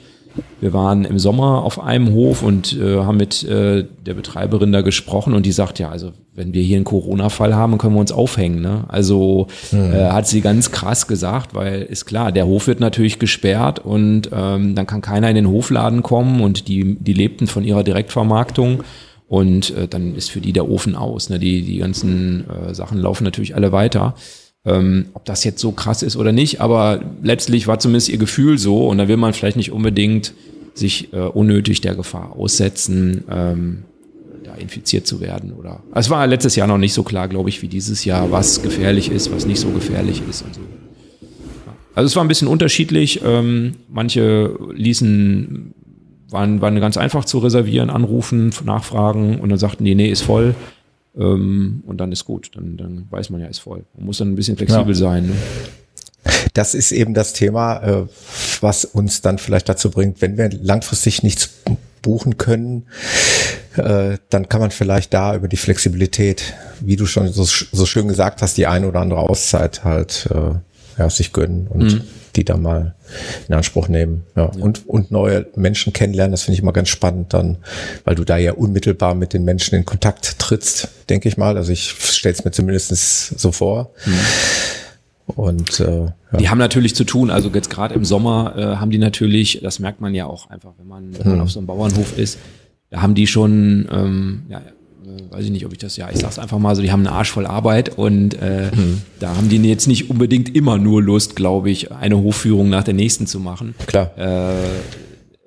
Wir waren im Sommer auf einem Hof und äh, haben mit äh, der Betreiberin da gesprochen und die sagt ja, also wenn wir hier einen Corona-Fall haben, können wir uns aufhängen. Ne? Also mhm. äh, hat sie ganz krass gesagt, weil ist klar, der Hof wird natürlich gesperrt und ähm, dann kann keiner in den Hofladen kommen und die, die lebten von ihrer Direktvermarktung. Und äh, dann ist für die der Ofen aus. Ne? Die, die ganzen äh, Sachen laufen natürlich alle weiter. Ähm, ob das jetzt so krass ist oder nicht, aber letztlich war zumindest ihr Gefühl so und da will man vielleicht nicht unbedingt sich äh, unnötig der Gefahr aussetzen, ähm, da infiziert zu werden. Oder es war letztes Jahr noch nicht so klar, glaube ich, wie dieses Jahr, was gefährlich ist, was nicht so gefährlich ist und so. Also es war ein bisschen unterschiedlich. Ähm, manche ließen, waren, waren ganz einfach zu reservieren, anrufen, nachfragen und dann sagten die, nee, ist voll. Ähm, und dann ist gut. Dann, dann weiß man ja, ist voll. Man muss dann ein bisschen flexibel ja. sein. Ne? Das ist eben das Thema, äh, was uns dann vielleicht dazu bringt, wenn wir langfristig nichts buchen können, äh, dann kann man vielleicht da über die Flexibilität, wie du schon so, so schön gesagt hast, die eine oder andere Auszeit halt äh, ja, sich gönnen und mhm die da mal in Anspruch nehmen. Ja. ja. Und, und neue Menschen kennenlernen, das finde ich immer ganz spannend dann, weil du da ja unmittelbar mit den Menschen in Kontakt trittst, denke ich mal. Also ich stelle es mir zumindest so vor. Mhm. Und äh, ja. die haben natürlich zu tun, also jetzt gerade im Sommer äh, haben die natürlich, das merkt man ja auch einfach, wenn man, wenn man mhm. auf so einem Bauernhof ist, da haben die schon ähm, ja, weiß ich nicht, ob ich das, ja, ich sag's einfach mal so, die haben einen Arsch voll Arbeit und äh, mhm. da haben die jetzt nicht unbedingt immer nur Lust, glaube ich, eine Hofführung nach der nächsten zu machen. Klar. Äh,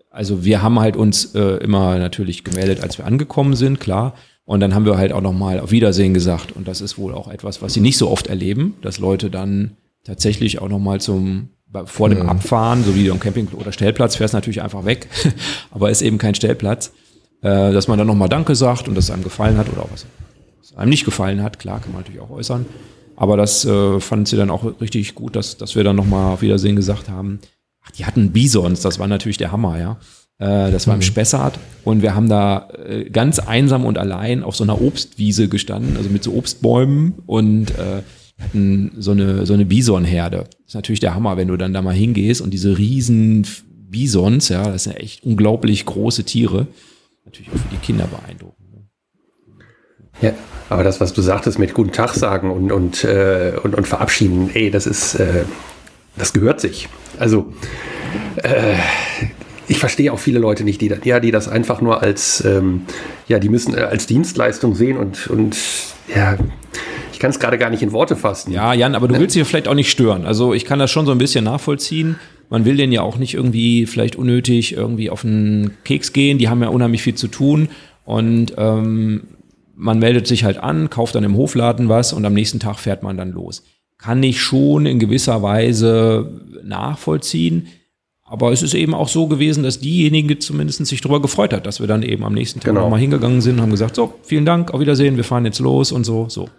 also wir haben halt uns äh, immer natürlich gemeldet, als wir angekommen sind, klar. Und dann haben wir halt auch nochmal auf Wiedersehen gesagt. Und das ist wohl auch etwas, was sie nicht so oft erleben, dass Leute dann tatsächlich auch nochmal zum vor dem mhm. Abfahren, so wie am Camping oder Stellplatz, fährst natürlich einfach weg, [LAUGHS] aber ist eben kein Stellplatz äh, dass man dann nochmal Danke sagt und dass es einem gefallen hat oder auch was, was einem nicht gefallen hat, klar, kann man natürlich auch äußern. Aber das äh, fand sie dann auch richtig gut, dass, dass wir dann nochmal auf Wiedersehen gesagt haben. Ach, die hatten Bisons, das war natürlich der Hammer, ja. Äh, das war im mhm. Spessart und wir haben da äh, ganz einsam und allein auf so einer Obstwiese gestanden, also mit so Obstbäumen und äh, hatten so eine, so eine Bisonherde. Das ist natürlich der Hammer, wenn du dann da mal hingehst und diese riesen Bisons, ja, das sind echt unglaublich große Tiere natürlich auch für die Kinder beeindruckend. Ne? Ja, aber das, was du sagtest mit guten Tag sagen und, und, äh, und, und verabschieden, ey, das ist, äh, das gehört sich. Also, äh, ich verstehe auch viele Leute nicht, die, ja, die das einfach nur als, ähm, ja, die müssen äh, als Dienstleistung sehen und, und ja, ich kann es gerade gar nicht in Worte fassen. Ja, Jan, aber du willst dich vielleicht auch nicht stören. Also ich kann das schon so ein bisschen nachvollziehen man will denen ja auch nicht irgendwie vielleicht unnötig irgendwie auf den Keks gehen. Die haben ja unheimlich viel zu tun und ähm, man meldet sich halt an, kauft dann im Hofladen was und am nächsten Tag fährt man dann los. Kann ich schon in gewisser Weise nachvollziehen. Aber es ist eben auch so gewesen, dass diejenige zumindest sich darüber gefreut hat, dass wir dann eben am nächsten Tag genau. nochmal hingegangen sind und haben gesagt, so, vielen Dank, auf Wiedersehen, wir fahren jetzt los und so, so.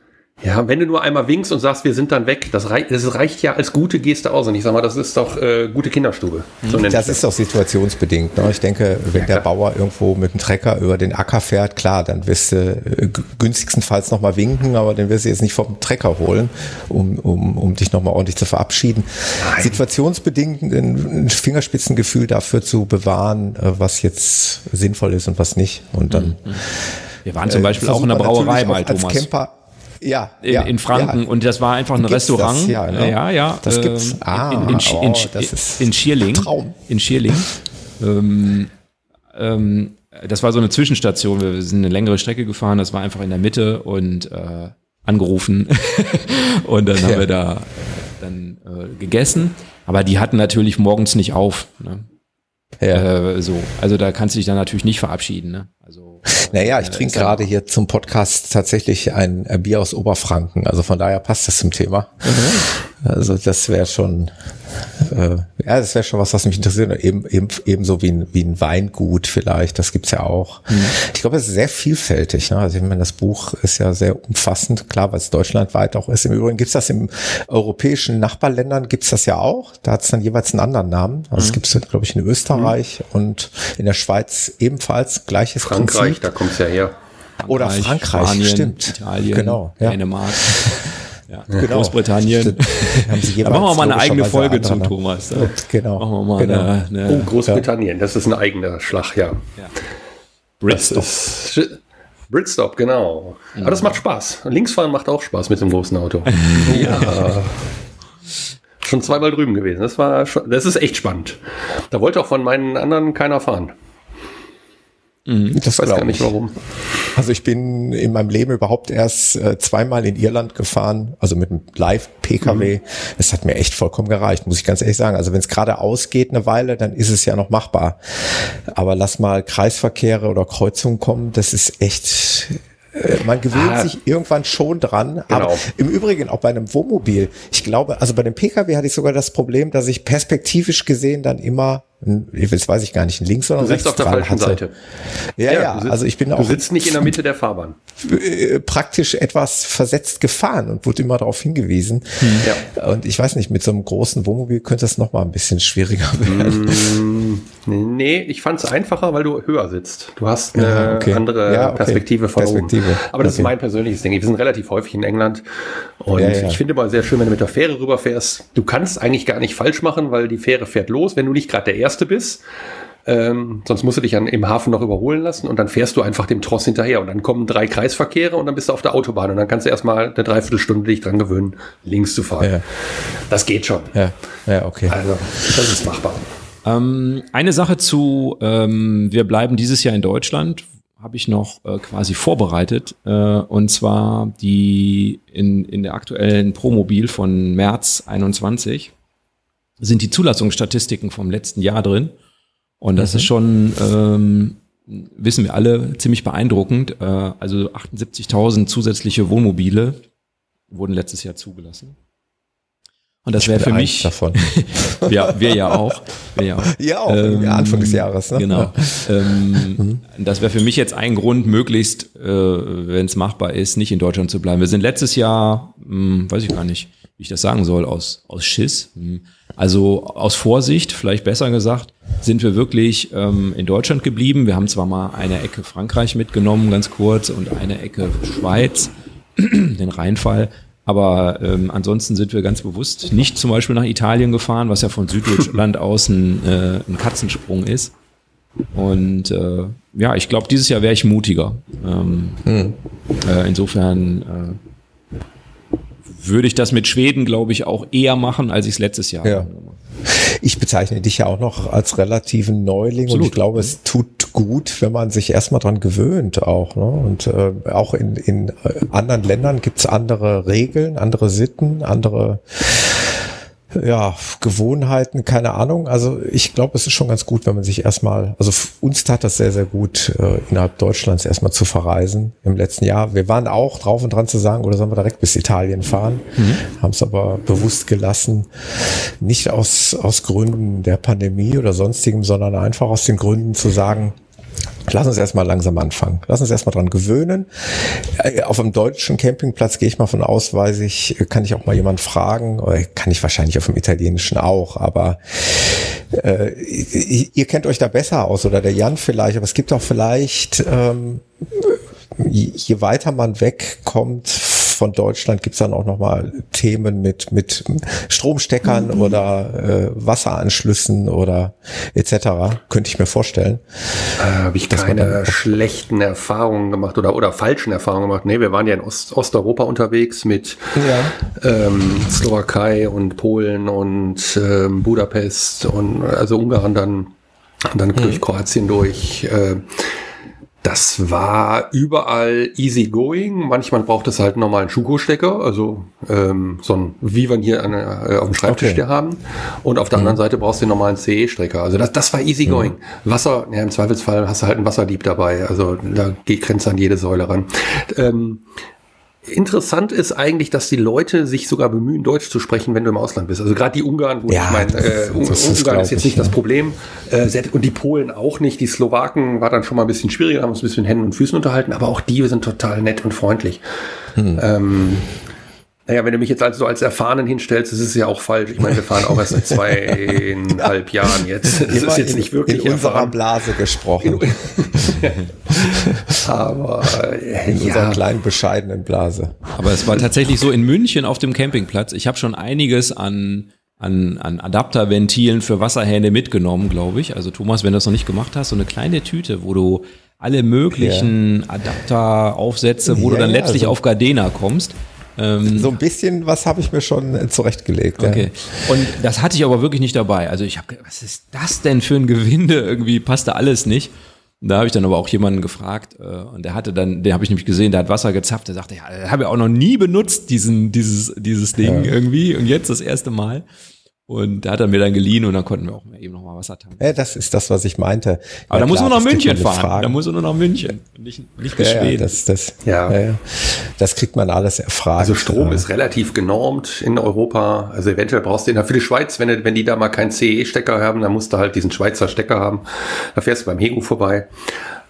Ja, wenn du nur einmal winkst und sagst, wir sind dann weg, das, rei das reicht ja als gute Geste aus. Und ich sag mal, das ist doch äh, gute Kinderstube. So das ist doch situationsbedingt. Ne? Ich denke, wenn ja, der Bauer irgendwo mit dem Trecker über den Acker fährt, klar, dann wirst du äh, günstigstenfalls nochmal winken, aber den wirst du jetzt nicht vom Trecker holen, um, um, um dich nochmal ordentlich zu verabschieden. Nein. Situationsbedingt ein Fingerspitzengefühl dafür zu bewahren, äh, was jetzt sinnvoll ist und was nicht. Und dann. Mhm. Wir waren zum Beispiel äh, auch in der Brauerei mal, Thomas. Camper ja, in, ja, in Franken ja. und das war einfach ein gibt's Restaurant. Das, ja, ne? ja, ja, Das gibt's. Ähm, ah, in, in, oh, das ist in Schierling. Traum. In Schierling. Ähm, ähm, das war so eine Zwischenstation. Wir sind eine längere Strecke gefahren. Das war einfach in der Mitte und äh, angerufen [LAUGHS] und dann haben wir da dann äh, gegessen. Aber die hatten natürlich morgens nicht auf. Ne? Ja. Äh, so, also da kannst du dich dann natürlich nicht verabschieden. Ne? Also naja, ich trinke gerade hier zum Podcast tatsächlich ein Bier aus Oberfranken. Also von daher passt das zum Thema. Mhm. Also das wäre schon äh, ja, das wäre schon was, was mich interessiert. Eben, eben, ebenso wie ein, wie ein Weingut vielleicht. Das gibt's ja auch. Mhm. Ich glaube, es ist sehr vielfältig. Ne? Also ich meine, das Buch ist ja sehr umfassend, klar, weil es deutschlandweit auch ist. Im Übrigen gibt's das im europäischen Nachbarländern, gibt's das ja auch. Da hat's dann jeweils einen anderen Namen. Also mhm. es gibt's, glaube ich, in Österreich mhm. und in der Schweiz ebenfalls gleiches Frankreich, Prinzip. da kommt's ja her. Frankreich, Oder Frankreich, Spanien, stimmt. Italien, genau, ja. Dänemark. [LAUGHS] Ja, genau. Großbritannien. [LAUGHS] da machen wir mal eine eigene Folge zu, Thomas. Da [LAUGHS] genau. Machen wir mal genau. eine, eine, oh, Großbritannien, das ist ein eigener Schlag, ja. ja. Britstop. Britstop, genau. Mhm. Aber das macht Spaß. Linksfahren macht auch Spaß mit dem großen Auto. [LAUGHS] ja. Schon zweimal drüben gewesen. Das war schon, das ist echt spannend. Da wollte auch von meinen anderen keiner fahren. Mhm, das weiß gar nicht warum. Also ich bin in meinem Leben überhaupt erst äh, zweimal in Irland gefahren, also mit einem Live-PKW. Mhm. Das hat mir echt vollkommen gereicht, muss ich ganz ehrlich sagen. Also wenn es gerade ausgeht eine Weile, dann ist es ja noch machbar. Aber lass mal Kreisverkehre oder Kreuzungen kommen, das ist echt äh, man gewöhnt ah, sich irgendwann schon dran. Genau. Aber im Übrigen auch bei einem Wohnmobil. Ich glaube, also bei dem Pkw hatte ich sogar das Problem, dass ich perspektivisch gesehen dann immer jetzt weiß ich gar nicht, links oder du sitzt auf der falschen hatte. Seite. Ja, ja, ja sitzt, also ich bin auch. Du sitzt nicht in der Mitte der Fahrbahn. Äh, praktisch etwas versetzt gefahren und wurde immer darauf hingewiesen. Hm. Ja. Und ich weiß nicht, mit so einem großen Wohnmobil könnte es noch mal ein bisschen schwieriger werden. Mm, nee, ich fand es einfacher, weil du höher sitzt. Du hast eine ja, okay. andere ja, okay. Perspektive von Perspektive. oben. Aber das okay. ist mein persönliches Ding. Wir sind relativ häufig in England und ich finde mal sehr schön, wenn du mit der Fähre rüberfährst. Du kannst eigentlich gar nicht falsch machen, weil die Fähre fährt los, wenn du nicht gerade der Erste Erste bist. Ähm, sonst musst du dich an, im Hafen noch überholen lassen und dann fährst du einfach dem Tross hinterher und dann kommen drei Kreisverkehre und dann bist du auf der Autobahn und dann kannst du erstmal eine Dreiviertelstunde dich dran gewöhnen, links zu fahren. Ja. Das geht schon. Ja, ja okay. Also, das ist machbar. Ähm, eine Sache zu, ähm, wir bleiben dieses Jahr in Deutschland, habe ich noch äh, quasi vorbereitet äh, und zwar die in, in der aktuellen Promobil von März 21 sind die Zulassungsstatistiken vom letzten Jahr drin. Und das mhm. ist schon, ähm, wissen wir alle, ziemlich beeindruckend. Äh, also 78.000 zusätzliche Wohnmobile wurden letztes Jahr zugelassen. Und das wäre für mich davon. [LAUGHS] ja, wir ja auch. Wir ja auch. [LAUGHS] Ja, auch ähm, Anfang des Jahres. Ne? Genau. [LAUGHS] Ähm, mhm. Das wäre für mich jetzt ein Grund, möglichst, äh, wenn es machbar ist, nicht in Deutschland zu bleiben. Wir sind letztes Jahr, hm, weiß ich gar nicht, wie ich das sagen soll, aus, aus Schiss. Hm. Also aus Vorsicht, vielleicht besser gesagt, sind wir wirklich ähm, in Deutschland geblieben. Wir haben zwar mal eine Ecke Frankreich mitgenommen, ganz kurz, und eine Ecke Schweiz, [CLEARS THROAT] den Rheinfall. Aber ähm, ansonsten sind wir ganz bewusst nicht zum Beispiel nach Italien gefahren, was ja von Süddeutschland [LAUGHS] aus ein, äh, ein Katzensprung ist. Und äh, ja, ich glaube, dieses Jahr wäre ich mutiger. Ähm, hm. äh, insofern äh, würde ich das mit Schweden, glaube ich, auch eher machen, als ich es letztes Jahr ja. Ich bezeichne dich ja auch noch als relativen Neuling Absolut. und ich glaube, es tut gut, wenn man sich erstmal dran gewöhnt auch. Ne? Und äh, auch in, in anderen Ländern gibt's andere Regeln, andere Sitten, andere ja, Gewohnheiten, keine Ahnung. Also ich glaube, es ist schon ganz gut, wenn man sich erstmal, also uns tat das sehr, sehr gut, äh, innerhalb Deutschlands erstmal zu verreisen im letzten Jahr. Wir waren auch drauf und dran zu sagen, oder sollen wir direkt bis Italien fahren, mhm. haben es aber bewusst gelassen, nicht aus, aus Gründen der Pandemie oder sonstigem, sondern einfach aus den Gründen zu sagen, Lass uns erstmal langsam anfangen. Lass uns erstmal dran gewöhnen. Äh, auf einem deutschen Campingplatz gehe ich mal von aus, weiß ich, kann ich auch mal jemand fragen, kann ich wahrscheinlich auf dem italienischen auch, aber äh, ihr kennt euch da besser aus oder der Jan vielleicht, aber es gibt auch vielleicht, ähm, je weiter man wegkommt von Deutschland gibt's dann auch nochmal Themen mit, mit Stromsteckern mhm. oder äh, Wasseranschlüssen oder etc. Könnte ich mir vorstellen. Äh, Habe ich keine schlechten Erfahrungen gemacht oder, oder falschen Erfahrungen gemacht. Nee, wir waren ja in Ost, Osteuropa unterwegs mit ja. ähm, Slowakei und Polen und ähm, Budapest und also Ungarn dann, dann mhm. durch Kroatien durch. Äh, das war überall easy going. Manchmal braucht es halt einen Schuko-Stecker, also ähm, so ein, wie wir hier an, äh, auf dem Schreibtisch okay. haben. Und auf der mhm. anderen Seite brauchst du den normalen CE-Stecker. Also das, das war easy going. Mhm. Wasser, ja, im Zweifelsfall hast du halt einen Wasserdieb dabei. Also da geht Grenze an jede Säule ran. Ähm, Interessant ist eigentlich, dass die Leute sich sogar bemühen, Deutsch zu sprechen, wenn du im Ausland bist. Also gerade die Ungarn, wo ja, ich meine, äh, Ungarn ist jetzt nicht ich, das Problem. Äh, und die Polen auch nicht. Die Slowaken war dann schon mal ein bisschen schwieriger, haben uns ein bisschen Händen und Füßen unterhalten, aber auch die sind total nett und freundlich. Hm. Ähm, naja, wenn du mich jetzt also so als Erfahrenen hinstellst, das ist ja auch falsch. Ich meine, wir fahren auch erst seit zweieinhalb Jahren jetzt. Das ist jetzt nicht wirklich in unserer erfahren. Blase gesprochen. [LAUGHS] Aber äh, in ja. unserer kleinen bescheidenen Blase. Aber es war tatsächlich so in München auf dem Campingplatz. Ich habe schon einiges an an, an Adapterventilen für Wasserhähne mitgenommen, glaube ich. Also Thomas, wenn du das noch nicht gemacht hast, so eine kleine Tüte, wo du alle möglichen ja. Adapteraufsätze, wo ja, du dann letztlich also auf Gardena kommst. Ähm, so ein bisschen was habe ich mir schon äh, zurechtgelegt. Okay. Ja. Und das hatte ich aber wirklich nicht dabei. Also ich habe, was ist das denn für ein Gewinde? Irgendwie passte alles nicht. Da habe ich dann aber auch jemanden gefragt äh, und der hatte dann, den habe ich nämlich gesehen, der hat Wasser gezapft. Der sagte, ja, habe ich auch noch nie benutzt diesen, dieses, dieses Ding ja. irgendwie und jetzt das erste Mal. Und da hat er mir dann geliehen und dann konnten wir auch eben noch mal Wasser tanken. Ja, das ist das, was ich meinte. Aber ja, da muss man nach München fahren. Fragen. Da muss man nur nach München. Nicht, nicht bis ja, ja, das, das, ja. ja. das kriegt man alles erfragt. Also Strom ist relativ genormt in Europa. Also eventuell brauchst du in für die Schweiz, wenn, wenn die da mal keinen CE-Stecker haben, dann musst du halt diesen Schweizer Stecker haben. Da fährst du beim Hegu vorbei.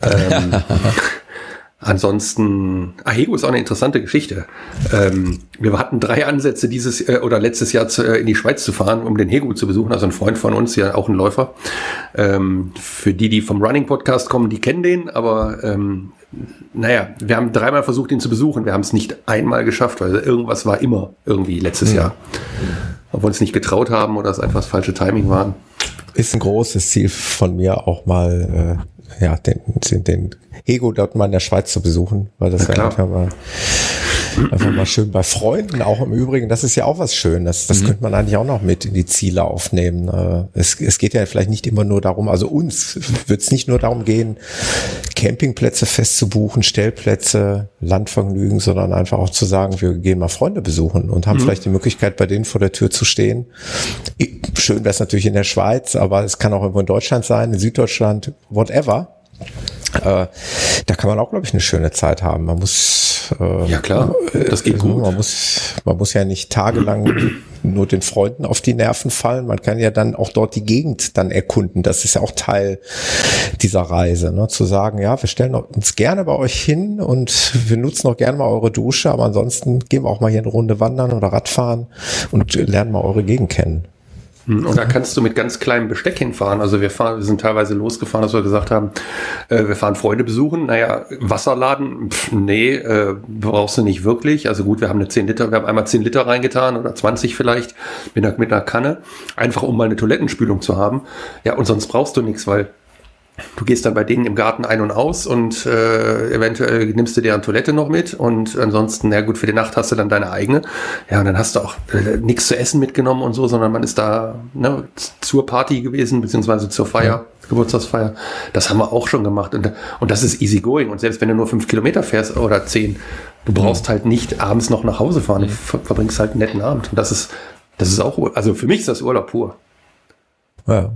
Ähm, [LAUGHS] Ansonsten, Ahego ist auch eine interessante Geschichte. Ähm, wir hatten drei Ansätze dieses äh, oder letztes Jahr zu, äh, in die Schweiz zu fahren, um den Hego zu besuchen. Also ein Freund von uns, ja auch ein Läufer. Ähm, für die, die vom Running Podcast kommen, die kennen den, aber ähm, naja, wir haben dreimal versucht, ihn zu besuchen. Wir haben es nicht einmal geschafft, weil irgendwas war immer irgendwie letztes mhm. Jahr. Obwohl wir uns nicht getraut haben oder es einfach das falsche Timing waren. Ist ein großes Ziel von mir auch mal äh, ja, den, den, den Hego dort mal in der Schweiz zu besuchen, weil das ja, einfach mal, einfach mal schön bei Freunden auch im Übrigen, das ist ja auch was Schönes. Das mhm. könnte man eigentlich auch noch mit in die Ziele aufnehmen. Äh, es, es geht ja vielleicht nicht immer nur darum, also uns wird es nicht nur darum gehen, Campingplätze festzubuchen, Stellplätze, Landvergnügen, sondern einfach auch zu sagen, wir gehen mal Freunde besuchen und haben mhm. vielleicht die Möglichkeit, bei denen vor der Tür zu stehen. Schön wäre es natürlich in der Schweiz, aber es kann auch irgendwo in Deutschland sein, in Süddeutschland, whatever. Äh, da kann man auch, glaube ich, eine schöne Zeit haben. Man muss äh, ja klar, das geht äh, gut. Man muss, man muss ja nicht tagelang [CLEARS THROAT] nur den Freunden auf die Nerven fallen. Man kann ja dann auch dort die Gegend dann erkunden. Das ist ja auch Teil dieser Reise, ne? zu sagen, ja, wir stellen uns gerne bei euch hin und wir nutzen auch gerne mal eure Dusche, aber ansonsten gehen wir auch mal hier eine Runde wandern oder Radfahren und lernen mal eure Gegend kennen. Hm, und da kannst du mit ganz kleinem Besteck hinfahren. Also wir fahren, wir sind teilweise losgefahren, dass wir gesagt haben, äh, wir fahren Freunde besuchen. Naja, Wasserladen, pff, nee, äh, brauchst du nicht wirklich. Also gut, wir haben eine 10 Liter, wir haben einmal 10 Liter reingetan oder 20 vielleicht mit einer, mit einer Kanne. Einfach um mal eine Toilettenspülung zu haben. Ja, und sonst brauchst du nichts, weil Du gehst dann bei denen im Garten ein und aus und äh, eventuell nimmst du deren Toilette noch mit und ansonsten, na gut, für die Nacht hast du dann deine eigene. Ja, und dann hast du auch äh, nichts zu essen mitgenommen und so, sondern man ist da ne, zur Party gewesen, beziehungsweise zur Feier. Geburtstagsfeier. Das haben wir auch schon gemacht und, und das ist easy going. Und selbst wenn du nur fünf Kilometer fährst oder zehn, du brauchst mhm. halt nicht abends noch nach Hause fahren, du ver verbringst halt einen netten Abend. Und das ist, das ist auch, also für mich ist das Urlaub pur. Ja.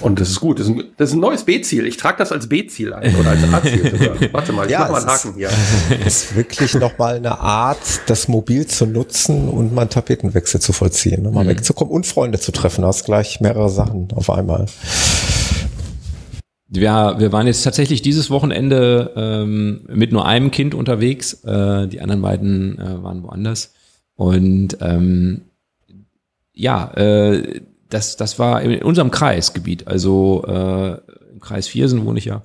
Und das ist gut. Das ist ein, das ist ein neues B-Ziel. Ich trage das als B-Ziel ein oder als A-Ziel. [LAUGHS] Warte mal, ich ja, mach mal einen Haken hier. [LAUGHS] Es ist wirklich nochmal eine Art, das Mobil zu nutzen und mal einen Tapetenwechsel zu vollziehen. Ne? Mal mhm. wegzukommen und Freunde zu treffen. Du hast gleich mehrere Sachen auf einmal. Ja, wir waren jetzt tatsächlich dieses Wochenende ähm, mit nur einem Kind unterwegs. Äh, die anderen beiden äh, waren woanders. Und ähm, ja, äh, das, das war in unserem Kreisgebiet. Also äh, im Kreis Viersen wohne ich ja.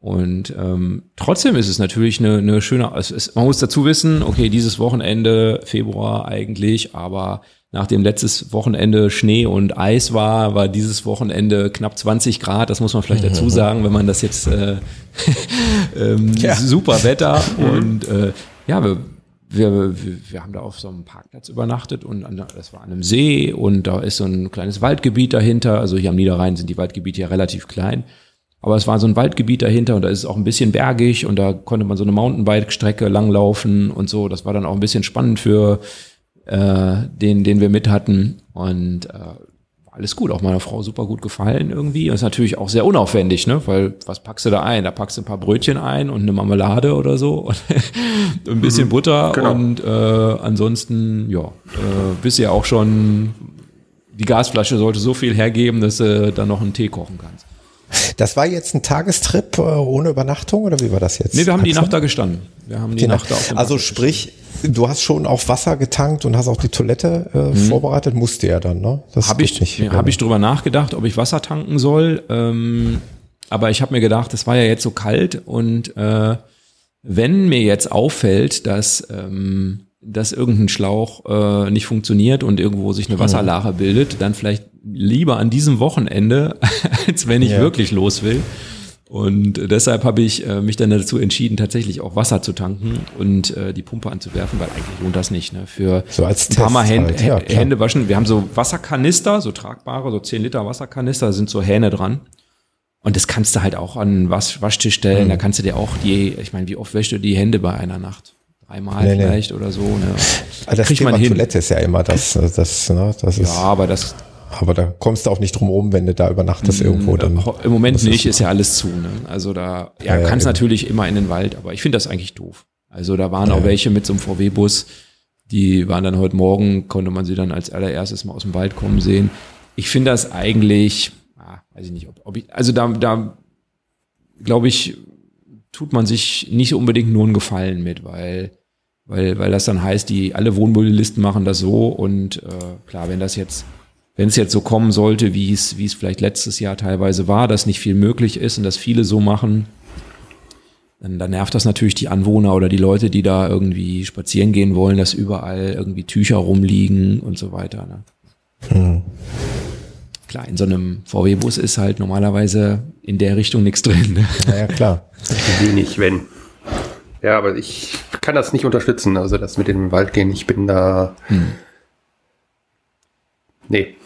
Und ähm, trotzdem ist es natürlich eine, eine schöne, es ist, man muss dazu wissen, okay, dieses Wochenende, Februar eigentlich, aber nachdem letztes Wochenende Schnee und Eis war, war dieses Wochenende knapp 20 Grad. Das muss man vielleicht dazu sagen, wenn man das jetzt äh, [LAUGHS] ähm, ja. super Wetter und äh, ja, wir, wir, wir haben da auf so einem Parkplatz übernachtet und an, das war an einem See und da ist so ein kleines Waldgebiet dahinter. Also hier am Niederrhein sind die Waldgebiete ja relativ klein. Aber es war so ein Waldgebiet dahinter und da ist es auch ein bisschen bergig und da konnte man so eine Mountainbike-Strecke langlaufen und so. Das war dann auch ein bisschen spannend für äh, den, den wir mit hatten. Und äh, alles gut, auch meiner Frau super gut gefallen irgendwie. Und ist natürlich auch sehr unaufwendig, ne? Weil was packst du da ein? Da packst du ein paar Brötchen ein und eine Marmelade oder so [LAUGHS] und ein bisschen mhm, Butter genau. und äh, ansonsten, ja, äh, bist ja auch schon, die Gasflasche sollte so viel hergeben, dass du dann noch einen Tee kochen kannst. Das war jetzt ein Tagestrip äh, ohne Übernachtung oder wie war das jetzt? Nee, wir haben die Nacht da gestanden. Wir haben die, die Nacht da auf dem Also sprich, du hast schon auf Wasser getankt und hast auch die Toilette äh, mhm. vorbereitet, musste ja dann, ne? Das habe ich nicht. Ja, habe ich drüber nachgedacht, ob ich Wasser tanken soll. Ähm, aber ich habe mir gedacht, es war ja jetzt so kalt und äh, wenn mir jetzt auffällt, dass ähm, dass irgendein Schlauch äh, nicht funktioniert und irgendwo sich eine mhm. Wasserlache bildet, dann vielleicht lieber an diesem Wochenende, [LAUGHS] als wenn ich ja. wirklich los will. Und deshalb habe ich äh, mich dann dazu entschieden, tatsächlich auch Wasser zu tanken und äh, die Pumpe anzuwerfen, weil eigentlich lohnt das nicht. Ne? Für so als ein paar Mal Händ halt. ja, Hände waschen. Wir haben so Wasserkanister, so tragbare, so 10 Liter Wasserkanister, da sind so Hähne dran. Und das kannst du halt auch an den Wasch Waschtisch stellen. Mhm. Da kannst du dir auch die, ich meine, wie oft wäschst du die Hände bei einer Nacht? Dreimal nee, vielleicht nee. oder so. Ne? Ah, das Kriegt Thema man hin. Toilette ist ja immer das. das, ne, das ist ja, aber das aber da kommst du auch nicht drum rum, wenn du da übernachtest irgendwo. Dann Im Moment nicht, ist ja alles zu. Ne? Also da ja, ja, kannst ja, natürlich immer in den Wald, aber ich finde das eigentlich doof. Also da waren auch welche mit so einem VW-Bus, die waren dann heute Morgen, konnte man sie dann als allererstes mal aus dem Wald kommen sehen. Ich finde das eigentlich, ah, weiß ich nicht, ob, ob ich, also da, da glaube ich, tut man sich nicht unbedingt nur einen Gefallen mit, weil, weil, weil das dann heißt, die alle Wohnmobilisten machen das so und äh, klar, wenn das jetzt wenn es jetzt so kommen sollte, wie es, wie es vielleicht letztes Jahr teilweise war, dass nicht viel möglich ist und dass viele so machen, dann, dann nervt das natürlich die Anwohner oder die Leute, die da irgendwie spazieren gehen wollen, dass überall irgendwie Tücher rumliegen und so weiter. Ne? Hm. Klar, in so einem VW-Bus ist halt normalerweise in der Richtung nichts drin. Ne? Ja, klar. Wenig, wenn. Ja, aber ich kann das nicht unterstützen, also das mit dem Wald gehen. Ich bin da. Hm. Nee,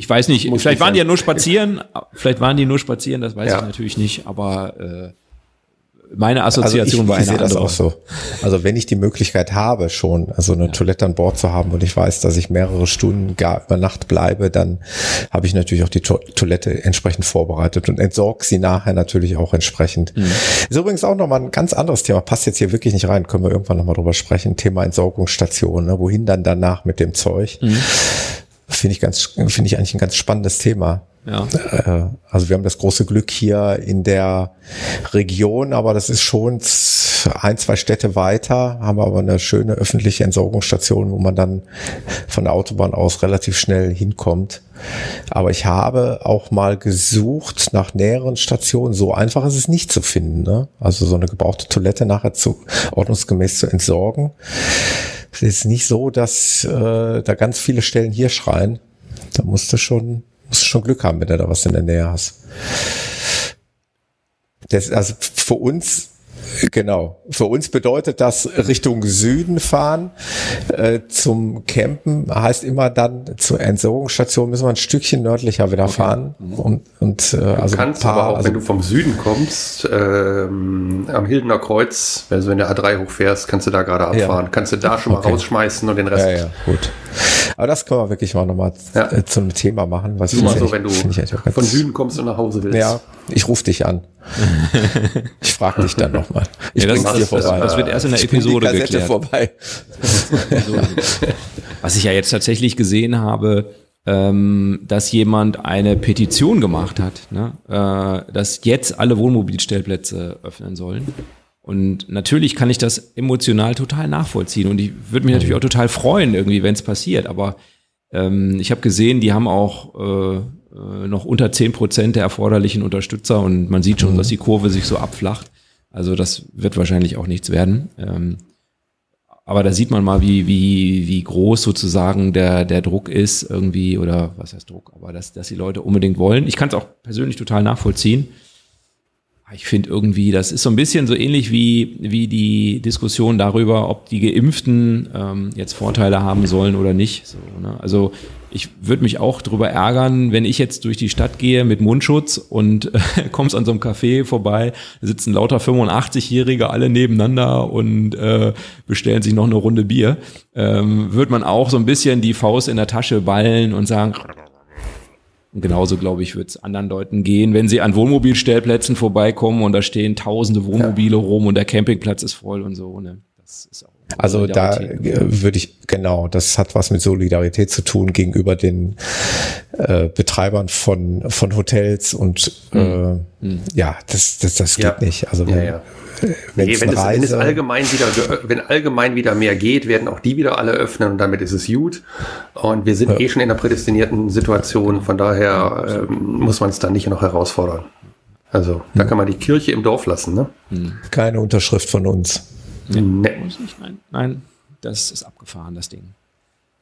ich weiß nicht, Muss vielleicht waren die ja nur spazieren, vielleicht waren die nur spazieren, das weiß ja. ich natürlich nicht, aber äh, meine Assoziation also ich, war eine ich sehe das auch so. Also wenn ich die Möglichkeit habe, schon also eine ja. Toilette an Bord zu haben und ich weiß, dass ich mehrere Stunden gar über Nacht bleibe, dann habe ich natürlich auch die to Toilette entsprechend vorbereitet und entsorge sie nachher natürlich auch entsprechend. Mhm. Ist übrigens auch nochmal ein ganz anderes Thema, passt jetzt hier wirklich nicht rein, können wir irgendwann nochmal drüber sprechen, Thema Entsorgungsstation, ne? wohin dann danach mit dem Zeug. Mhm. Finde ich ganz, finde ich eigentlich ein ganz spannendes Thema. Ja. Äh, also wir haben das große Glück hier in der Region, aber das ist schon ein, zwei Städte weiter, haben wir aber eine schöne öffentliche Entsorgungsstation, wo man dann von der Autobahn aus relativ schnell hinkommt. Aber ich habe auch mal gesucht nach näheren Stationen. So einfach ist es nicht zu finden. Ne? Also so eine gebrauchte Toilette nachher zu ordnungsgemäß zu entsorgen. Es ist nicht so, dass äh, da ganz viele Stellen hier schreien. Da musst du schon, musst du schon Glück haben, wenn du da was in der Nähe hast. Das, also für uns Genau. Für uns bedeutet das Richtung Süden fahren. Äh, zum Campen heißt immer dann zur Entsorgungsstation müssen wir ein Stückchen nördlicher wieder okay. fahren. Und, und, äh, also du kannst paar, aber auch, also, wenn du vom Süden kommst, ähm, am Hildener Kreuz, wenn du in der A3 hochfährst, kannst du da gerade abfahren. Ja. Kannst du da schon mal okay. rausschmeißen und den Rest. Ja, ja, gut. Aber das können wir wirklich mal nochmal ja. Äh, zum Thema machen. Was Nur mal so, wenn du von Süden kommst und nach Hause willst. Ja, ich rufe dich an. [LAUGHS] ich frage dich dann nochmal. Ich ja, das, dir vorbei. Das wird erst in der Episode geklärt. vorbei. [LAUGHS] Was ich ja jetzt tatsächlich gesehen habe, ähm, dass jemand eine Petition gemacht hat, ne? äh, dass jetzt alle Wohnmobilstellplätze öffnen sollen. Und natürlich kann ich das emotional total nachvollziehen und ich würde mich natürlich auch total freuen, irgendwie, wenn es passiert. Aber ähm, ich habe gesehen, die haben auch äh, noch unter zehn Prozent der erforderlichen Unterstützer und man sieht schon, mhm. dass die Kurve sich so abflacht. Also das wird wahrscheinlich auch nichts werden. Ähm, aber da sieht man mal, wie, wie, wie groß sozusagen der, der Druck ist irgendwie, oder was heißt Druck, aber dass, dass die Leute unbedingt wollen. Ich kann es auch persönlich total nachvollziehen. Ich finde irgendwie, das ist so ein bisschen so ähnlich wie, wie die Diskussion darüber, ob die Geimpften ähm, jetzt Vorteile haben sollen oder nicht. So, ne? Also ich würde mich auch darüber ärgern, wenn ich jetzt durch die Stadt gehe mit Mundschutz und äh, [LAUGHS] kommst an so einem Café vorbei, da sitzen lauter 85-Jährige alle nebeneinander und äh, bestellen sich noch eine Runde Bier. Ähm, wird man auch so ein bisschen die Faust in der Tasche ballen und sagen, und genauso, glaube ich, wird es anderen Leuten gehen, wenn sie an Wohnmobilstellplätzen vorbeikommen und da stehen tausende Wohnmobile ja. rum und der Campingplatz ist voll und so. Ne? Das ist auch also da äh, würde ich, genau, das hat was mit Solidarität zu tun gegenüber den äh, Betreibern von, von Hotels und mhm. äh, mhm. ja, das, das, das geht ja. nicht. Also ja, ja. Wenn, nee, wenn, es, wenn es allgemein wieder, wenn allgemein wieder mehr geht, werden auch die wieder alle öffnen und damit ist es gut. Und wir sind eh schon in einer prädestinierten Situation, von daher ähm, muss man es dann nicht noch herausfordern. Also, da hm. kann man die Kirche im Dorf lassen, ne? Hm. Keine Unterschrift von uns. Nee, nee. Nein, nein, das ist abgefahren, das Ding.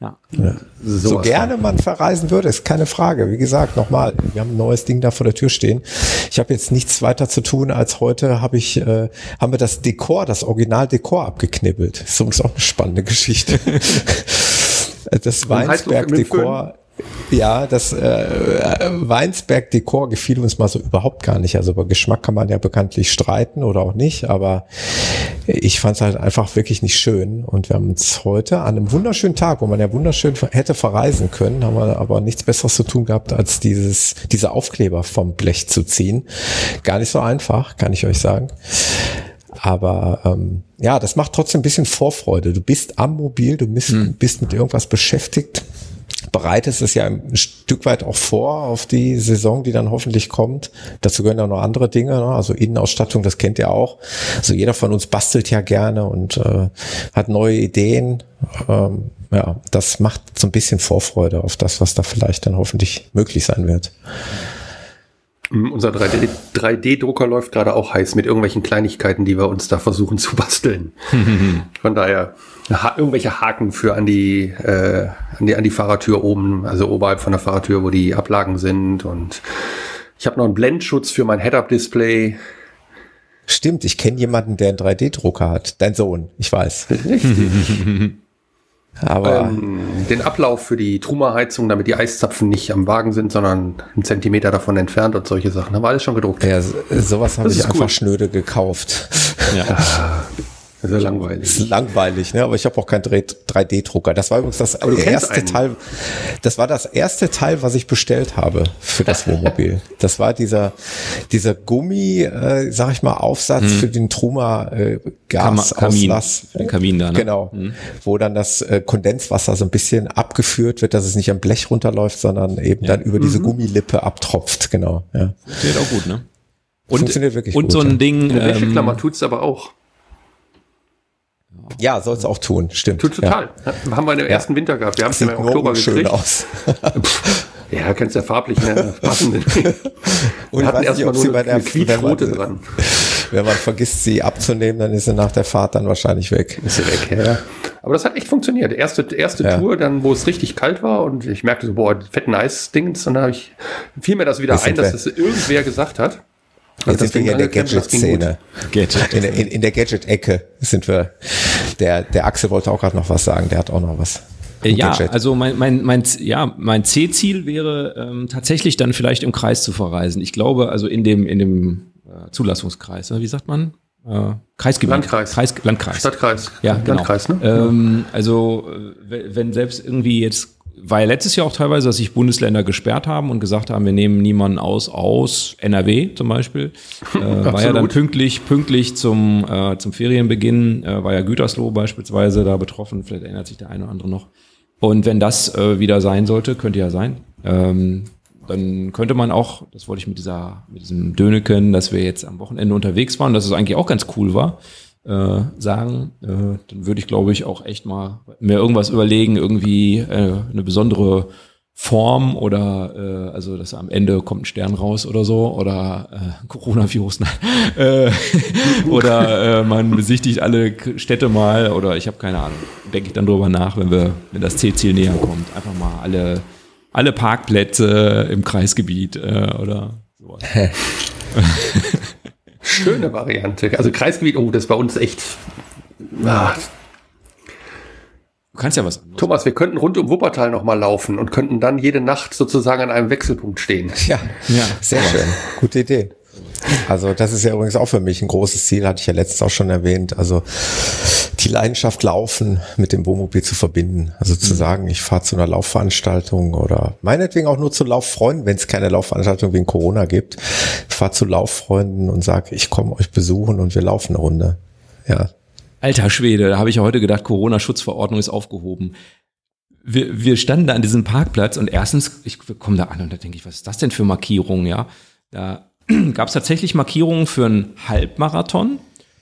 Ja. ja. So, so gerne man verreisen würde, ist keine Frage. Wie gesagt, nochmal, wir haben ein neues Ding da vor der Tür stehen. Ich habe jetzt nichts weiter zu tun, als heute habe ich, äh, haben wir das Dekor, das Original-Dekor abgeknibbelt. Das ist übrigens auch eine spannende Geschichte. [LAUGHS] das Weinsberg-Dekor ja, das äh, Weinsberg-Dekor gefiel uns mal so überhaupt gar nicht. Also über Geschmack kann man ja bekanntlich streiten oder auch nicht, aber ich fand es halt einfach wirklich nicht schön. Und wir haben uns heute an einem wunderschönen Tag, wo man ja wunderschön hätte verreisen können, haben wir aber nichts Besseres zu tun gehabt, als dieses, diese Aufkleber vom Blech zu ziehen. Gar nicht so einfach, kann ich euch sagen. Aber ähm, ja, das macht trotzdem ein bisschen Vorfreude. Du bist am Mobil, du bist, hm. bist mit irgendwas beschäftigt bereitest es ja ein Stück weit auch vor auf die Saison, die dann hoffentlich kommt. Dazu gehören auch noch andere Dinge, ne? also Innenausstattung, das kennt ihr auch. Also jeder von uns bastelt ja gerne und äh, hat neue Ideen. Ähm, ja, das macht so ein bisschen Vorfreude auf das, was da vielleicht dann hoffentlich möglich sein wird. Mm, unser 3D-Drucker läuft gerade auch heiß mit irgendwelchen Kleinigkeiten, die wir uns da versuchen zu basteln. [LAUGHS] Von daher ha irgendwelche Haken für an die, äh, an die an die Fahrertür oben, also oberhalb von der Fahrertür, wo die Ablagen sind. Und ich habe noch einen Blendschutz für mein Head-Up-Display. Stimmt, ich kenne jemanden, der einen 3D-Drucker hat. Dein Sohn, ich weiß. Richtig. [LAUGHS] Aber ähm, den Ablauf für die Truma-Heizung, damit die Eiszapfen nicht am Wagen sind, sondern einen Zentimeter davon entfernt und solche Sachen, haben wir alles schon gedruckt. Ja, sowas habe ich einfach cool. schnöde gekauft. Ja. [LAUGHS] Das ist ja langweilig. Das ist langweilig, ne? Aber ich habe auch keinen 3D-Drucker. Das war übrigens das erste Teil. Das war das erste Teil, was ich bestellt habe für das Wohnmobil. [LAUGHS] das war dieser dieser Gummi, äh, sag ich mal, Aufsatz hm. für den Truma äh, Gasauslass. Kamin, den Kamin da, ne? Genau. Hm. Wo dann das äh, Kondenswasser so ein bisschen abgeführt wird, dass es nicht am Blech runterläuft, sondern eben ja. dann über diese mhm. Gummilippe abtropft. Genau. Ja. Funktioniert auch gut, ne? Und, Funktioniert wirklich und gut, so ein Ding. Wäscheklammer ähm, tut's aber auch. Ja, soll es auch tun, stimmt. Tut total. Ja. Haben wir im ersten Winter gehabt. Wir haben es ja im Oktober schön aus. [LAUGHS] ja, kannst ja farblich ne, passenden. [LAUGHS] Und wir hatten erstmal nur eine, eine Quietsrote dran. [LAUGHS] Wenn man vergisst, sie abzunehmen, dann ist sie nach der Fahrt dann wahrscheinlich weg. Ist sie weg, ja. Aber das hat echt funktioniert. Erste, erste ja. Tour, dann, wo es richtig kalt war und ich merkte so, boah, fetten Eisdings, und dann habe ich, fiel mir das wieder ein, dass das irgendwer gesagt hat. Jetzt sind wir hier in der Gadget-Szene. Gadget. In, in, in der Gadget-Ecke sind wir. Der, der Axel wollte auch gerade noch was sagen, der hat auch noch was. Ja, Gadget. also mein, mein, mein, ja, mein C-Ziel wäre ähm, tatsächlich dann vielleicht im Kreis zu verreisen. Ich glaube, also in dem, in dem äh, Zulassungskreis, wie sagt man? Äh, Kreisgebiet. Landkreis. Kreis, Landkreis. Stadtkreis. Ja, genau. Landkreis, ne? Ähm, also äh, wenn selbst irgendwie jetzt war ja letztes Jahr auch teilweise, dass sich Bundesländer gesperrt haben und gesagt haben, wir nehmen niemanden aus aus NRW zum Beispiel. [LAUGHS] Äh, war ja dann pünktlich, pünktlich zum, äh, zum Ferienbeginn, äh, war ja Gütersloh beispielsweise da betroffen, vielleicht erinnert sich der eine oder andere noch. Und wenn das äh, wieder sein sollte, könnte ja sein, ähm, dann könnte man auch, das wollte ich mit dieser, mit diesem Döneken, dass wir jetzt am Wochenende unterwegs waren, dass es eigentlich auch ganz cool war, äh, sagen, äh, dann würde ich, glaube ich, auch echt mal mir irgendwas überlegen, irgendwie äh, eine besondere Form oder äh, also dass am Ende kommt ein Stern raus oder so oder äh, [LAUGHS] Coronavirus nein. äh, [LAUGHS] oder äh, man besichtigt alle Städte mal oder ich habe keine Ahnung denke ich dann drüber nach wenn wir wenn das C-Ziel näher kommt einfach mal alle alle Parkplätze im Kreisgebiet äh, oder sowas. [LAUGHS] Schöne Variante. Also Kreisgebiet, oh, das ist bei uns echt. Ah. Du kannst ja was. Anderes. Thomas, wir könnten rund um Wuppertal nochmal laufen und könnten dann jede Nacht sozusagen an einem Wechselpunkt stehen. Ja, ja. sehr schön. Gute Idee. Also das ist ja übrigens auch für mich ein großes Ziel, hatte ich ja letztens auch schon erwähnt. Also die Leidenschaft Laufen mit dem Wohnmobil zu verbinden. Also zu mhm. sagen, ich fahre zu einer Laufveranstaltung oder meinetwegen auch nur zu Lauffreunden, wenn es keine Laufveranstaltung wegen Corona gibt. Ich fahre zu Lauffreunden und sage, ich komme euch besuchen und wir laufen eine Runde. Ja. Alter Schwede, da habe ich heute gedacht, Corona-Schutzverordnung ist aufgehoben. Wir, wir standen da an diesem Parkplatz und erstens, ich komme da an und da denke ich, was ist das denn für Markierungen, ja? Da [CLEARS THROAT] gab es tatsächlich Markierungen für einen Halbmarathon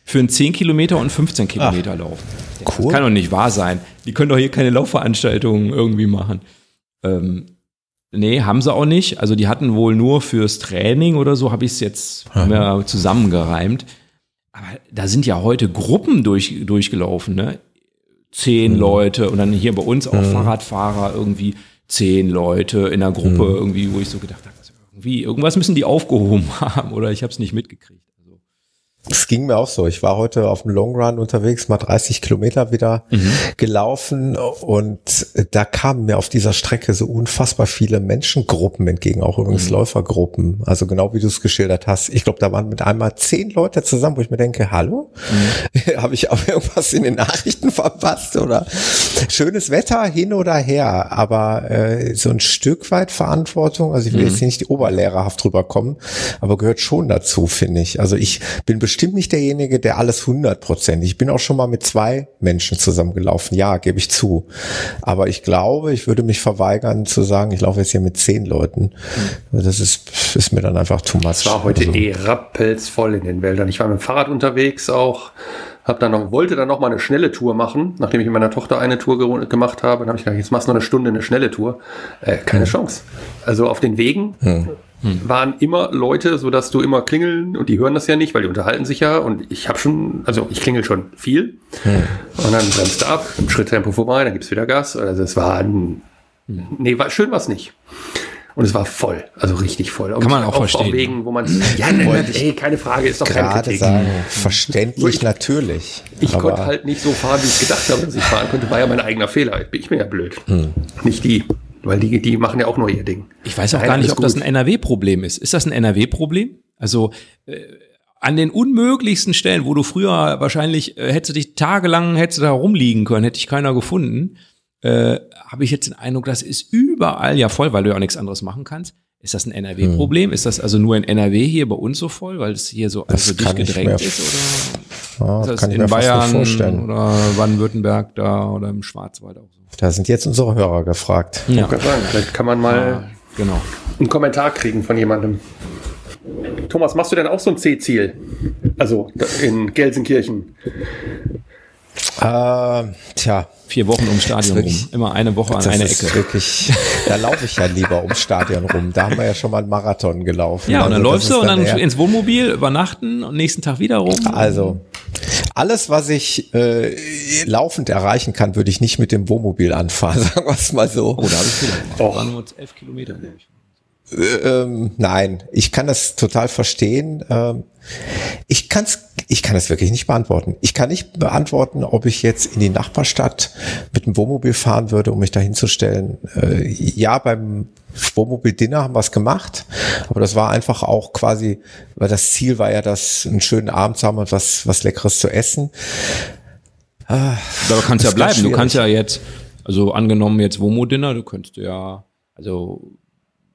für einen 10 Kilometer und 15 Kilometer Ach, Lauf. Cool. Das kann doch nicht wahr sein. Die können doch hier keine Laufveranstaltungen irgendwie machen. Ähm, nee, haben sie auch nicht. Also die hatten wohl nur fürs Training oder so, habe ich es jetzt ja, zusammengereimt. Aber da sind ja heute Gruppen durch, durchgelaufen, ne? Zehn mhm. Leute und dann hier bei uns auch mhm. Fahrradfahrer irgendwie zehn Leute in einer Gruppe mhm. irgendwie, wo ich so gedacht habe, also irgendwie, irgendwas müssen die aufgehoben [LAUGHS] haben oder ich habe es nicht mitgekriegt. Es ging mir auch so. Ich war heute auf dem Long Run unterwegs, mal 30 Kilometer wieder mhm. gelaufen und da kamen mir auf dieser Strecke so unfassbar viele Menschengruppen entgegen, auch übrigens mhm. Läufergruppen. Also genau wie du es geschildert hast. Ich glaube, da waren mit einmal zehn Leute zusammen, wo ich mir denke, hallo? Mhm. [LAUGHS] Habe ich auch irgendwas in den Nachrichten verpasst oder? Schönes Wetter hin oder her, aber äh, so ein Stück weit Verantwortung, also ich will mhm. jetzt hier nicht oberlehrerhaft drüber kommen, aber gehört schon dazu, finde ich. Also ich bin bestimmt bestimmt nicht derjenige, der alles 100 Prozent. Ich bin auch schon mal mit zwei Menschen zusammengelaufen. Ja, gebe ich zu. Aber ich glaube, ich würde mich verweigern zu sagen, ich laufe jetzt hier mit zehn Leuten. Mhm. Das ist, ist mir dann einfach too much. Es war heute also. eh rappelsvoll in den Wäldern. Ich war mit dem Fahrrad unterwegs auch. Hab dann noch, wollte dann noch mal eine schnelle Tour machen, nachdem ich mit meiner Tochter eine Tour ge gemacht habe. Dann habe ich gedacht, jetzt machst du noch eine Stunde eine schnelle Tour. Äh, keine mhm. Chance. Also auf den Wegen mhm hm. waren immer Leute, so dass du immer klingeln und die hören das ja nicht, weil die unterhalten sich ja und ich habe schon, also ich klingel schon viel hm. und dann bremst du ab, im Schritttempo vorbei, dann gibt's wieder Gas. Also es war ein, hm. nee, war, schön war's nicht. Und es war voll, also richtig voll. Kann man auch, auch verstehen. Auf Wegen, wo man, ja, ey, keine Frage, ist doch Kritik. sagen, verständlich ich, natürlich. Ich konnte halt nicht so fahren, wie ich gedacht habe, dass ich fahren könnte, war ja mein eigener Fehler. Bin ich mir ja blöd. Hm. Nicht die. Weil die, die machen ja auch nur ihr Ding. Ich weiß auch Nein, gar nicht, ob gut. das ein NRW-Problem ist. Ist das ein NRW-Problem? Also äh, an den unmöglichsten Stellen, wo du früher wahrscheinlich äh, hättest du dich tagelang hättest du da rumliegen können, hätte ich keiner gefunden, äh, habe ich jetzt den Eindruck, das ist überall ja voll, weil du ja auch nichts anderes machen kannst. Ist das ein NRW-Problem? Hm. Ist das also nur in NRW hier bei uns so voll, weil es hier so also dicht gedrängt ist? Oder ja, das kann in Bayern oder Baden-Württemberg da oder im Schwarzwald auch so? Da sind jetzt unsere Hörer gefragt. Ja. Ich kann sagen, vielleicht kann man mal ja, genau. einen Kommentar kriegen von jemandem. Thomas, machst du denn auch so ein C-Ziel? Also in Gelsenkirchen? Äh, tja. Vier Wochen ums Stadion wirklich, rum. Immer eine Woche an einer Ecke. Wirklich, da laufe ich ja lieber ums Stadion rum. Da haben wir ja schon mal einen Marathon gelaufen. Ja, und dann also, läufst du und dann, dann ins Wohnmobil übernachten und nächsten Tag wieder rum. Also, alles, was ich äh, laufend erreichen kann, würde ich nicht mit dem Wohnmobil anfahren, [LAUGHS] sagen wir es mal so. Oh, da habe ich gemacht. Oh. waren nur elf Kilometer, glaube ich. Ähm, nein, ich kann das total verstehen. Ähm, ich kann's, ich kann es wirklich nicht beantworten. Ich kann nicht beantworten, ob ich jetzt in die Nachbarstadt mit dem Wohnmobil fahren würde, um mich da hinzustellen. Äh, ja, beim Wohnmobil-Dinner haben wir es gemacht, aber das war einfach auch quasi, weil das Ziel war ja, das einen schönen Abend zu haben und was, was Leckeres zu essen. Ah, aber kannst ja bleiben. Du kannst ja jetzt, also angenommen jetzt Womo-Dinner, du könntest ja, also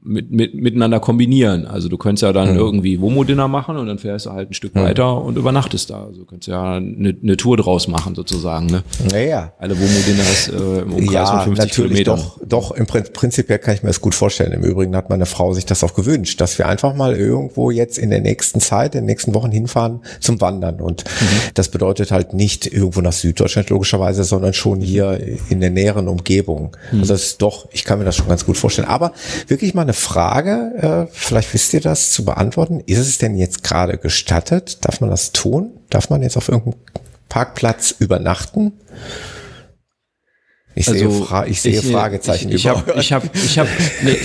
mit, mit, miteinander kombinieren. Also du könntest ja dann Mhm. irgendwie Womo-Dinner machen und dann fährst du halt ein Stück weiter und übernachtest da. Also du könntest ja eine, eine Tour draus machen sozusagen. Ne? Naja. Alle Womo-Dinners äh, im Umkreis Ja, von 50 natürlich Kilometern. doch, doch, im Prin- prinzipiell kann ich mir das gut vorstellen. Im Übrigen hat meine Frau sich das auch gewünscht, dass wir einfach mal irgendwo jetzt in der nächsten Zeit, in den nächsten Wochen hinfahren zum Wandern. Und Mhm. das bedeutet halt nicht irgendwo nach Süddeutschland logischerweise, sondern schon hier in der näheren Umgebung. Mhm. Also das ist doch, ich kann mir das schon ganz gut vorstellen. Aber wirklich mal eine Frage, äh, vielleicht wisst ihr das zu beantworten. Ist es denn jetzt gerade gestattet? Darf man das tun? Darf man jetzt auf irgendeinem Parkplatz übernachten? Ich sehe, Fra ich sehe Fragezeichen Also Ich, ich über habe, ich habe, ich habe, nee,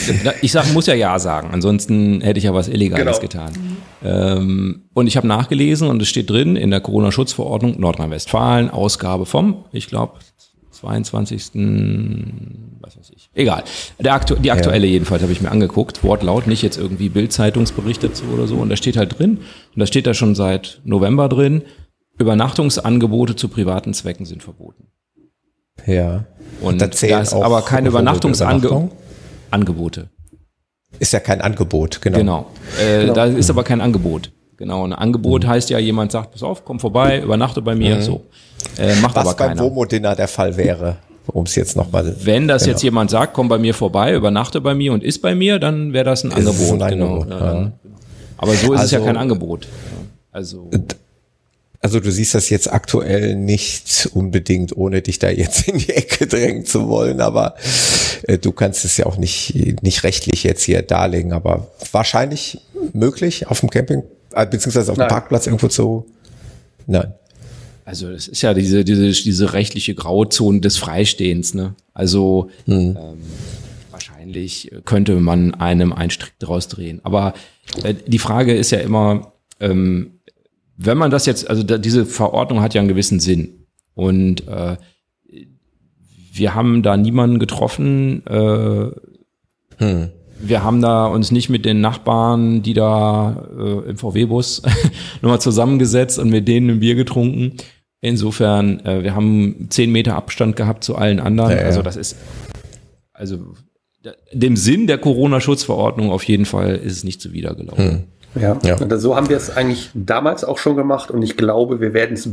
ich sag, muss ja ja sagen. Ansonsten hätte ich ja was Illegales Genau. getan. Ähm, und ich habe nachgelesen und es steht drin in der Corona-Schutzverordnung Nordrhein-Westfalen Ausgabe vom, ich glaube, 22. Was weiß ich. Egal. Der aktu die aktuelle jedenfalls habe ich mir angeguckt. Wortlaut, nicht jetzt irgendwie Bild-Zeitungsbericht dazu oder so. Und da steht halt drin, und da steht da schon seit November drin, Übernachtungsangebote zu privaten Zwecken sind verboten. Ja. Und Da da ist auch aber keine Übernachtung? Übernachtungsangebote. Ist ja kein Angebot, genau. Genau. Äh, Da ist aber kein Angebot. Genau. Ein Angebot heißt ja, jemand sagt, pass auf, komm vorbei, übernachte bei mir, so. Äh, macht Was aber beim keiner. Womo-Dinner der Fall wäre, um es jetzt nochmal. Wenn das Genau. jetzt jemand sagt, komm bei mir vorbei, übernachte bei mir und isst bei mir, dann wäre das ein Ist Angebot. ein genau. Angebot, Ja, aber so ist es ja Also- kein Angebot. Also Also du siehst das jetzt aktuell nicht unbedingt, ohne dich da jetzt in die Ecke drängen zu wollen, aber äh, du kannst es ja auch nicht, nicht rechtlich jetzt hier darlegen, aber wahrscheinlich möglich auf dem Camping, beziehungsweise auf dem. Parkplatz irgendwo zu. Nein. Also es ist ja diese, diese, diese rechtliche Grauzone des Freistehens. Ne? Also ähm, wahrscheinlich könnte man einem einen Strick draus drehen. Aber äh, die Frage ist ja immer, ähm, wenn man das jetzt, also da, diese Verordnung hat ja einen gewissen Sinn. Und äh, wir haben da niemanden getroffen, äh, Hm. Wir haben da uns nicht mit den Nachbarn, die da äh, im VW-Bus [LAUGHS] nochmal zusammengesetzt und mit denen ein Bier getrunken. Insofern, äh, wir haben zehn Meter Abstand gehabt zu allen anderen. Ja, ja. Also das ist, also da- dem Sinn der Corona-Schutzverordnung auf jeden Fall ist es nicht zuwidergelaufen. Ja, Ja. Und so haben wir es eigentlich damals auch schon gemacht und ich glaube, wir werden es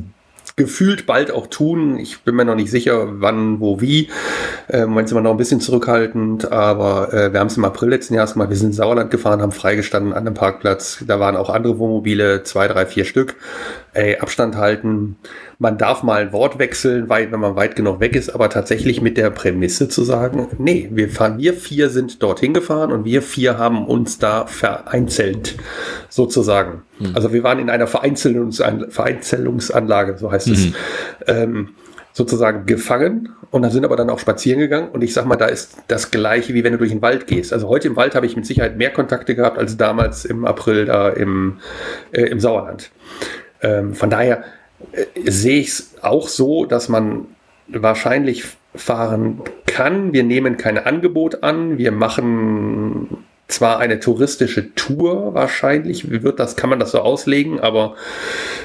gefühlt bald auch tun. Ich bin mir noch nicht sicher, wann, wo, wie. Äh, Moment sind wir noch ein bisschen zurückhaltend, aber äh, wir haben es im April letzten Jahres gemacht. Wir sind ins Sauerland gefahren, haben freigestanden an einem Parkplatz. Da waren auch andere Wohnmobile, zwei, drei, vier Stück. Ey, Abstand halten. Man darf mal ein Wort wechseln, weit, wenn man weit genug weg ist, aber tatsächlich mit der Prämisse zu sagen, nee, wir fahren, wir vier sind dorthin gefahren und wir vier haben uns da vereinzelt, sozusagen. Also wir waren in einer Vereinzelungsan Vereinzelungsanlage, so heißt es, ähm, sozusagen gefangen und dann sind aber dann auch spazieren gegangen und ich sag mal, da ist das gleiche, wie wenn du durch den Wald gehst. Also heute im Wald habe ich mit Sicherheit mehr Kontakte gehabt als damals im April da im, äh, im Sauerland. Ähm, von daher äh, sehe ich es auch so, dass man wahrscheinlich fahren kann. Wir nehmen kein Angebot an. Wir machen zwar eine touristische Tour wahrscheinlich, wie wird das, kann man das so auslegen, aber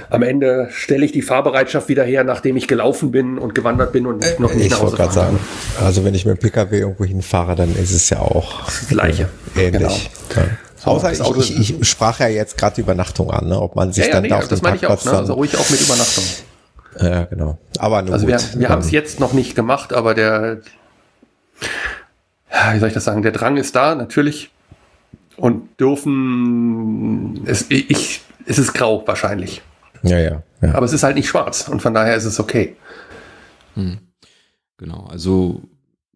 am Ende stelle ich die Fahrbereitschaft wieder her, nachdem ich gelaufen bin und gewandert bin und noch nicht Ich nach Hause fahren sagen, also wenn ich mit dem Pkw irgendwo hinfahre, dann ist es ja auch Das Gleiche. äh, ähnlich. Ja. So, Außer ich, Auto- ich, ich sprach ja jetzt gerade die Übernachtung an, ne? ob man sich Ja, ja, dann nee, da auf das dem meine ich auch, Parkplatz ne? also ruhig auch mit Übernachtung. Ja, genau. Aber nur Also gut. wir, wir haben es Ähm, jetzt noch nicht gemacht, aber der, ja, wie soll ich das sagen, der Drang ist da, natürlich. Und dürfen, es, ich, es ist grau wahrscheinlich. Ja, ja. ja. Aber es ist halt nicht schwarz und von daher ist es okay. Genau, also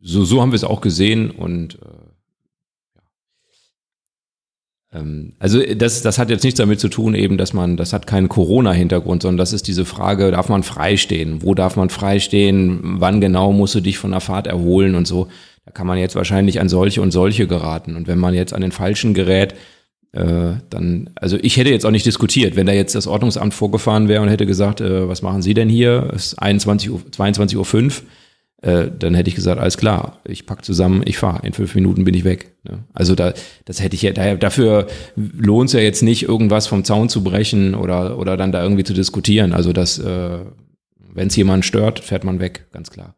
so, so haben wir es auch gesehen und äh, ja. ähm, also das, das hat jetzt nichts damit zu tun, eben, dass man, das hat keinen Corona-Hintergrund, sondern das ist diese Frage, darf man freistehen? Wo darf man freistehen? Wann genau musst du dich von der Fahrt erholen und so? Da kann man jetzt wahrscheinlich an solche und solche geraten. Und wenn man jetzt an den falschen gerät, äh, dann, also ich hätte jetzt auch nicht diskutiert, wenn da jetzt das Ordnungsamt vorgefahren wäre und hätte gesagt, äh, was machen Sie denn hier? Es ist 21 Uhr, 22 Uhr 5, äh, dann hätte ich gesagt, alles klar, ich pack zusammen, ich fahre, in fünf Minuten bin ich weg. Ne? Also da, das hätte ich ja, dafür lohnt es ja jetzt nicht, irgendwas vom Zaun zu brechen oder, oder dann da irgendwie zu diskutieren. Also das, äh, wenn es jemanden stört, fährt man weg, ganz klar.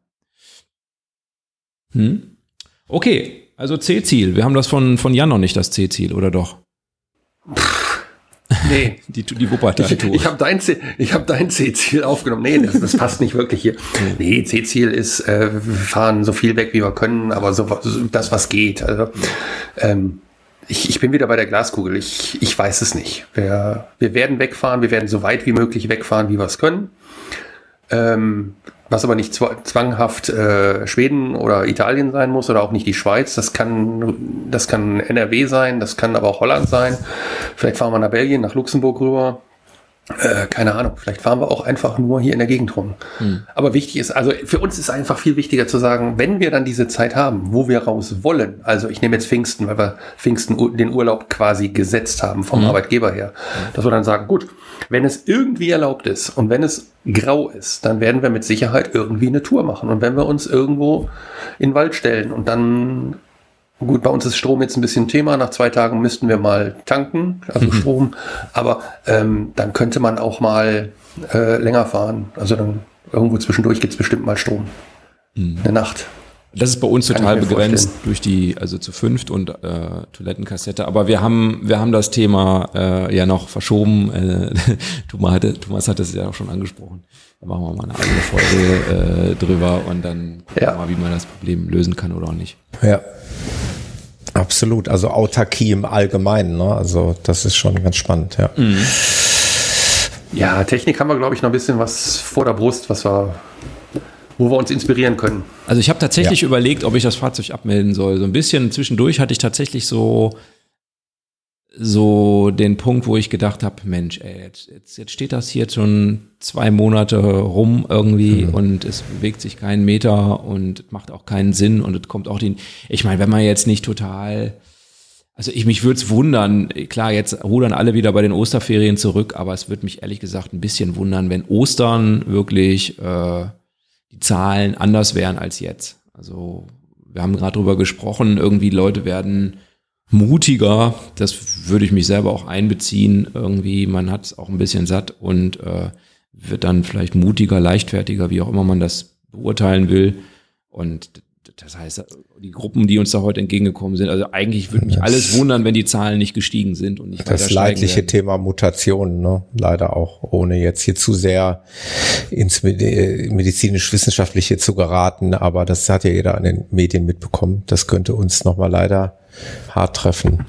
Hm? Okay, Also C-Ziel. Wir haben das von, von Jan noch nicht, das C-Ziel, oder doch? Nee. [LAUGHS] Die, die Wuppertal-Tour. Ich, ich habe dein, C- ich hab dein C-Ziel aufgenommen. Nee, das, das passt nicht wirklich hier. Nee, C-Ziel ist, äh, wir fahren so viel weg, wie wir können, aber so, so das, was geht. Also, ähm, ich, ich bin wieder bei der Glaskugel. Ich, ich weiß es nicht. Wir, wir werden wegfahren, wir werden so weit wie möglich wegfahren, wie wir es können. Ähm, was aber nicht zwa- zwanghaft äh, Schweden oder Italien sein muss oder auch nicht die Schweiz. Das kann, das kann NRW sein, das kann aber auch Holland sein. Vielleicht fahren wir nach Belgien, nach Luxemburg rüber. Äh, keine Ahnung, vielleicht fahren wir auch einfach nur hier in der Gegend rum. Aber wichtig ist, also für uns ist einfach viel wichtiger zu sagen, wenn wir dann diese Zeit haben, wo wir raus wollen, also ich nehme jetzt Pfingsten, weil wir Pfingsten den Urlaub quasi gesetzt haben vom Arbeitgeber her, dass wir dann sagen, gut, wenn es irgendwie erlaubt ist und wenn es grau ist, dann werden wir mit Sicherheit irgendwie eine Tour machen. Und wenn wir uns irgendwo in den Wald stellen und dann Gut, bei uns ist Strom jetzt ein bisschen Thema. Nach zwei Tagen müssten wir mal tanken, also Strom. Aber ähm, dann könnte man auch mal äh, länger fahren. Also dann irgendwo zwischendurch gibt's bestimmt mal Strom. Eine Nacht. Das ist bei uns Kann total begrenzt vorstellen. durch die, also zu fünft und äh, Toilettenkassette. Aber wir haben, wir haben das Thema äh, ja noch verschoben. Äh, [LAUGHS] Thomas, hatte, Thomas hat es ja auch schon angesprochen. Da machen wir mal eine eigene Folge äh, drüber und dann gucken Ja. wir mal, wie man das Problem lösen kann oder auch nicht. Ja. Absolut. Also Autarkie im Allgemeinen, ne? Also das ist schon ganz spannend, ja. Ja, Technik haben wir, glaube ich, noch ein bisschen was vor der Brust, was wir, wo wir uns inspirieren können. Also ich habe tatsächlich überlegt, ob ich das Fahrzeug abmelden soll. So ein bisschen zwischendurch hatte ich tatsächlich so so den Punkt, wo ich gedacht habe, Mensch, ey, jetzt, jetzt, jetzt steht das hier jetzt schon zwei Monate rum irgendwie und es bewegt sich keinen Meter und macht auch keinen Sinn und es kommt auch den. Ich meine, wenn man jetzt nicht total also ich mich würde es wundern, klar, jetzt rudern alle wieder bei den Osterferien zurück, aber es würde mich ehrlich gesagt ein bisschen wundern, wenn Ostern wirklich äh, die Zahlen anders wären als jetzt. Also wir haben gerade drüber gesprochen, irgendwie Leute werden mutiger, das würde ich mich selber auch einbeziehen, irgendwie, man hat es auch ein bisschen satt und äh, wird dann vielleicht mutiger, leichtfertiger, wie auch immer man das beurteilen will. Und das heißt, die Gruppen, die uns da heute entgegengekommen sind, also eigentlich würde mich alles wundern, wenn die Zahlen nicht gestiegen sind und nicht weiter Das leidliche werden. Thema Mutationen, ne? leider auch, ohne jetzt hier zu sehr ins Medi- medizinisch-wissenschaftliche zu geraten, aber das hat ja jeder an den Medien mitbekommen. Das könnte uns nochmal leider hart treffen.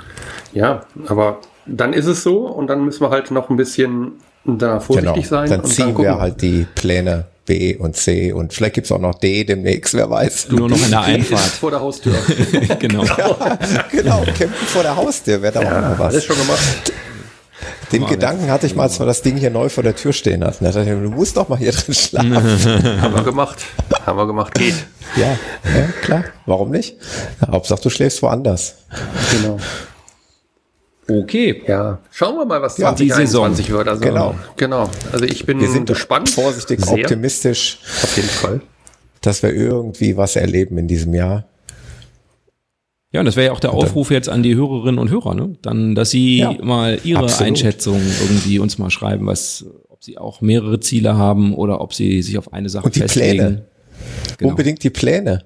Ja, aber dann ist es so und dann müssen wir halt noch ein bisschen da vorsichtig sein. Genau. Dann und ziehen gucken wir halt die Pläne B und C und vielleicht gibt's auch noch D demnächst, wer weiß. Nur noch in der Einfahrt. vor der Haustür. [LAUGHS] genau. genau, campen vor der Haustür wäre da auch noch was. Alles schon gemacht. Den Gedanken hatte ich mal, als wir das Ding hier neu vor der Tür stehen hatten. Da dachte ich, du musst doch mal hier drin schlafen. [LAUGHS] Haben wir gemacht. Haben wir gemacht. Geht. ja, ja, klar. Warum nicht? Hauptsache, du schläfst woanders. Genau. Okay. Ja, schauen wir mal, was Ja, die 2021 wird. Also, Genau. Genau. Also ich bin Wir sind gespannt. vorsichtig Sehr. optimistisch, Auf jeden Fall. dass wir irgendwie was erleben in diesem Jahr. Ja, und das wäre ja auch der Aufruf jetzt an die Hörerinnen und Hörer, ne? Dann, dass sie Ja, mal ihre absolut. Einschätzung irgendwie uns mal schreiben, was, ob sie auch mehrere Ziele haben oder ob sie sich auf eine Sache Und die festlegen. Pläne. Genau. Unbedingt die Pläne.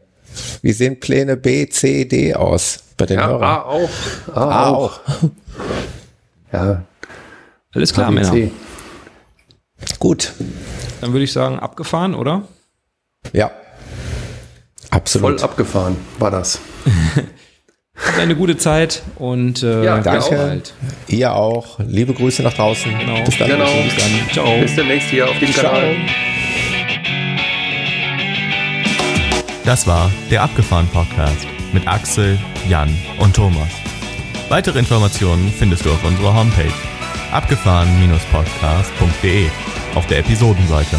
Wie sehen Pläne B, C, D aus bei den Ja, Hörern? A auch. A, A auch. Ja, Alles klar, Männer. Gut. Dann würde ich sagen, abgefahren, oder? Ja. Absolut. Voll abgefahren war das. [LAUGHS] Habt eine gute Zeit und äh, Ja, danke. bald. Ihr auch. Liebe Grüße nach draußen. Genau. Bis dann. Genau. Bis dann. Ciao. Bis demnächst hier auf dem Ciao. Kanal. Das war der Abgefahren Podcast mit Axel, Jan und Thomas. Weitere Informationen findest du auf unserer Homepage abgefahren-podcast.de auf der Episodenseite.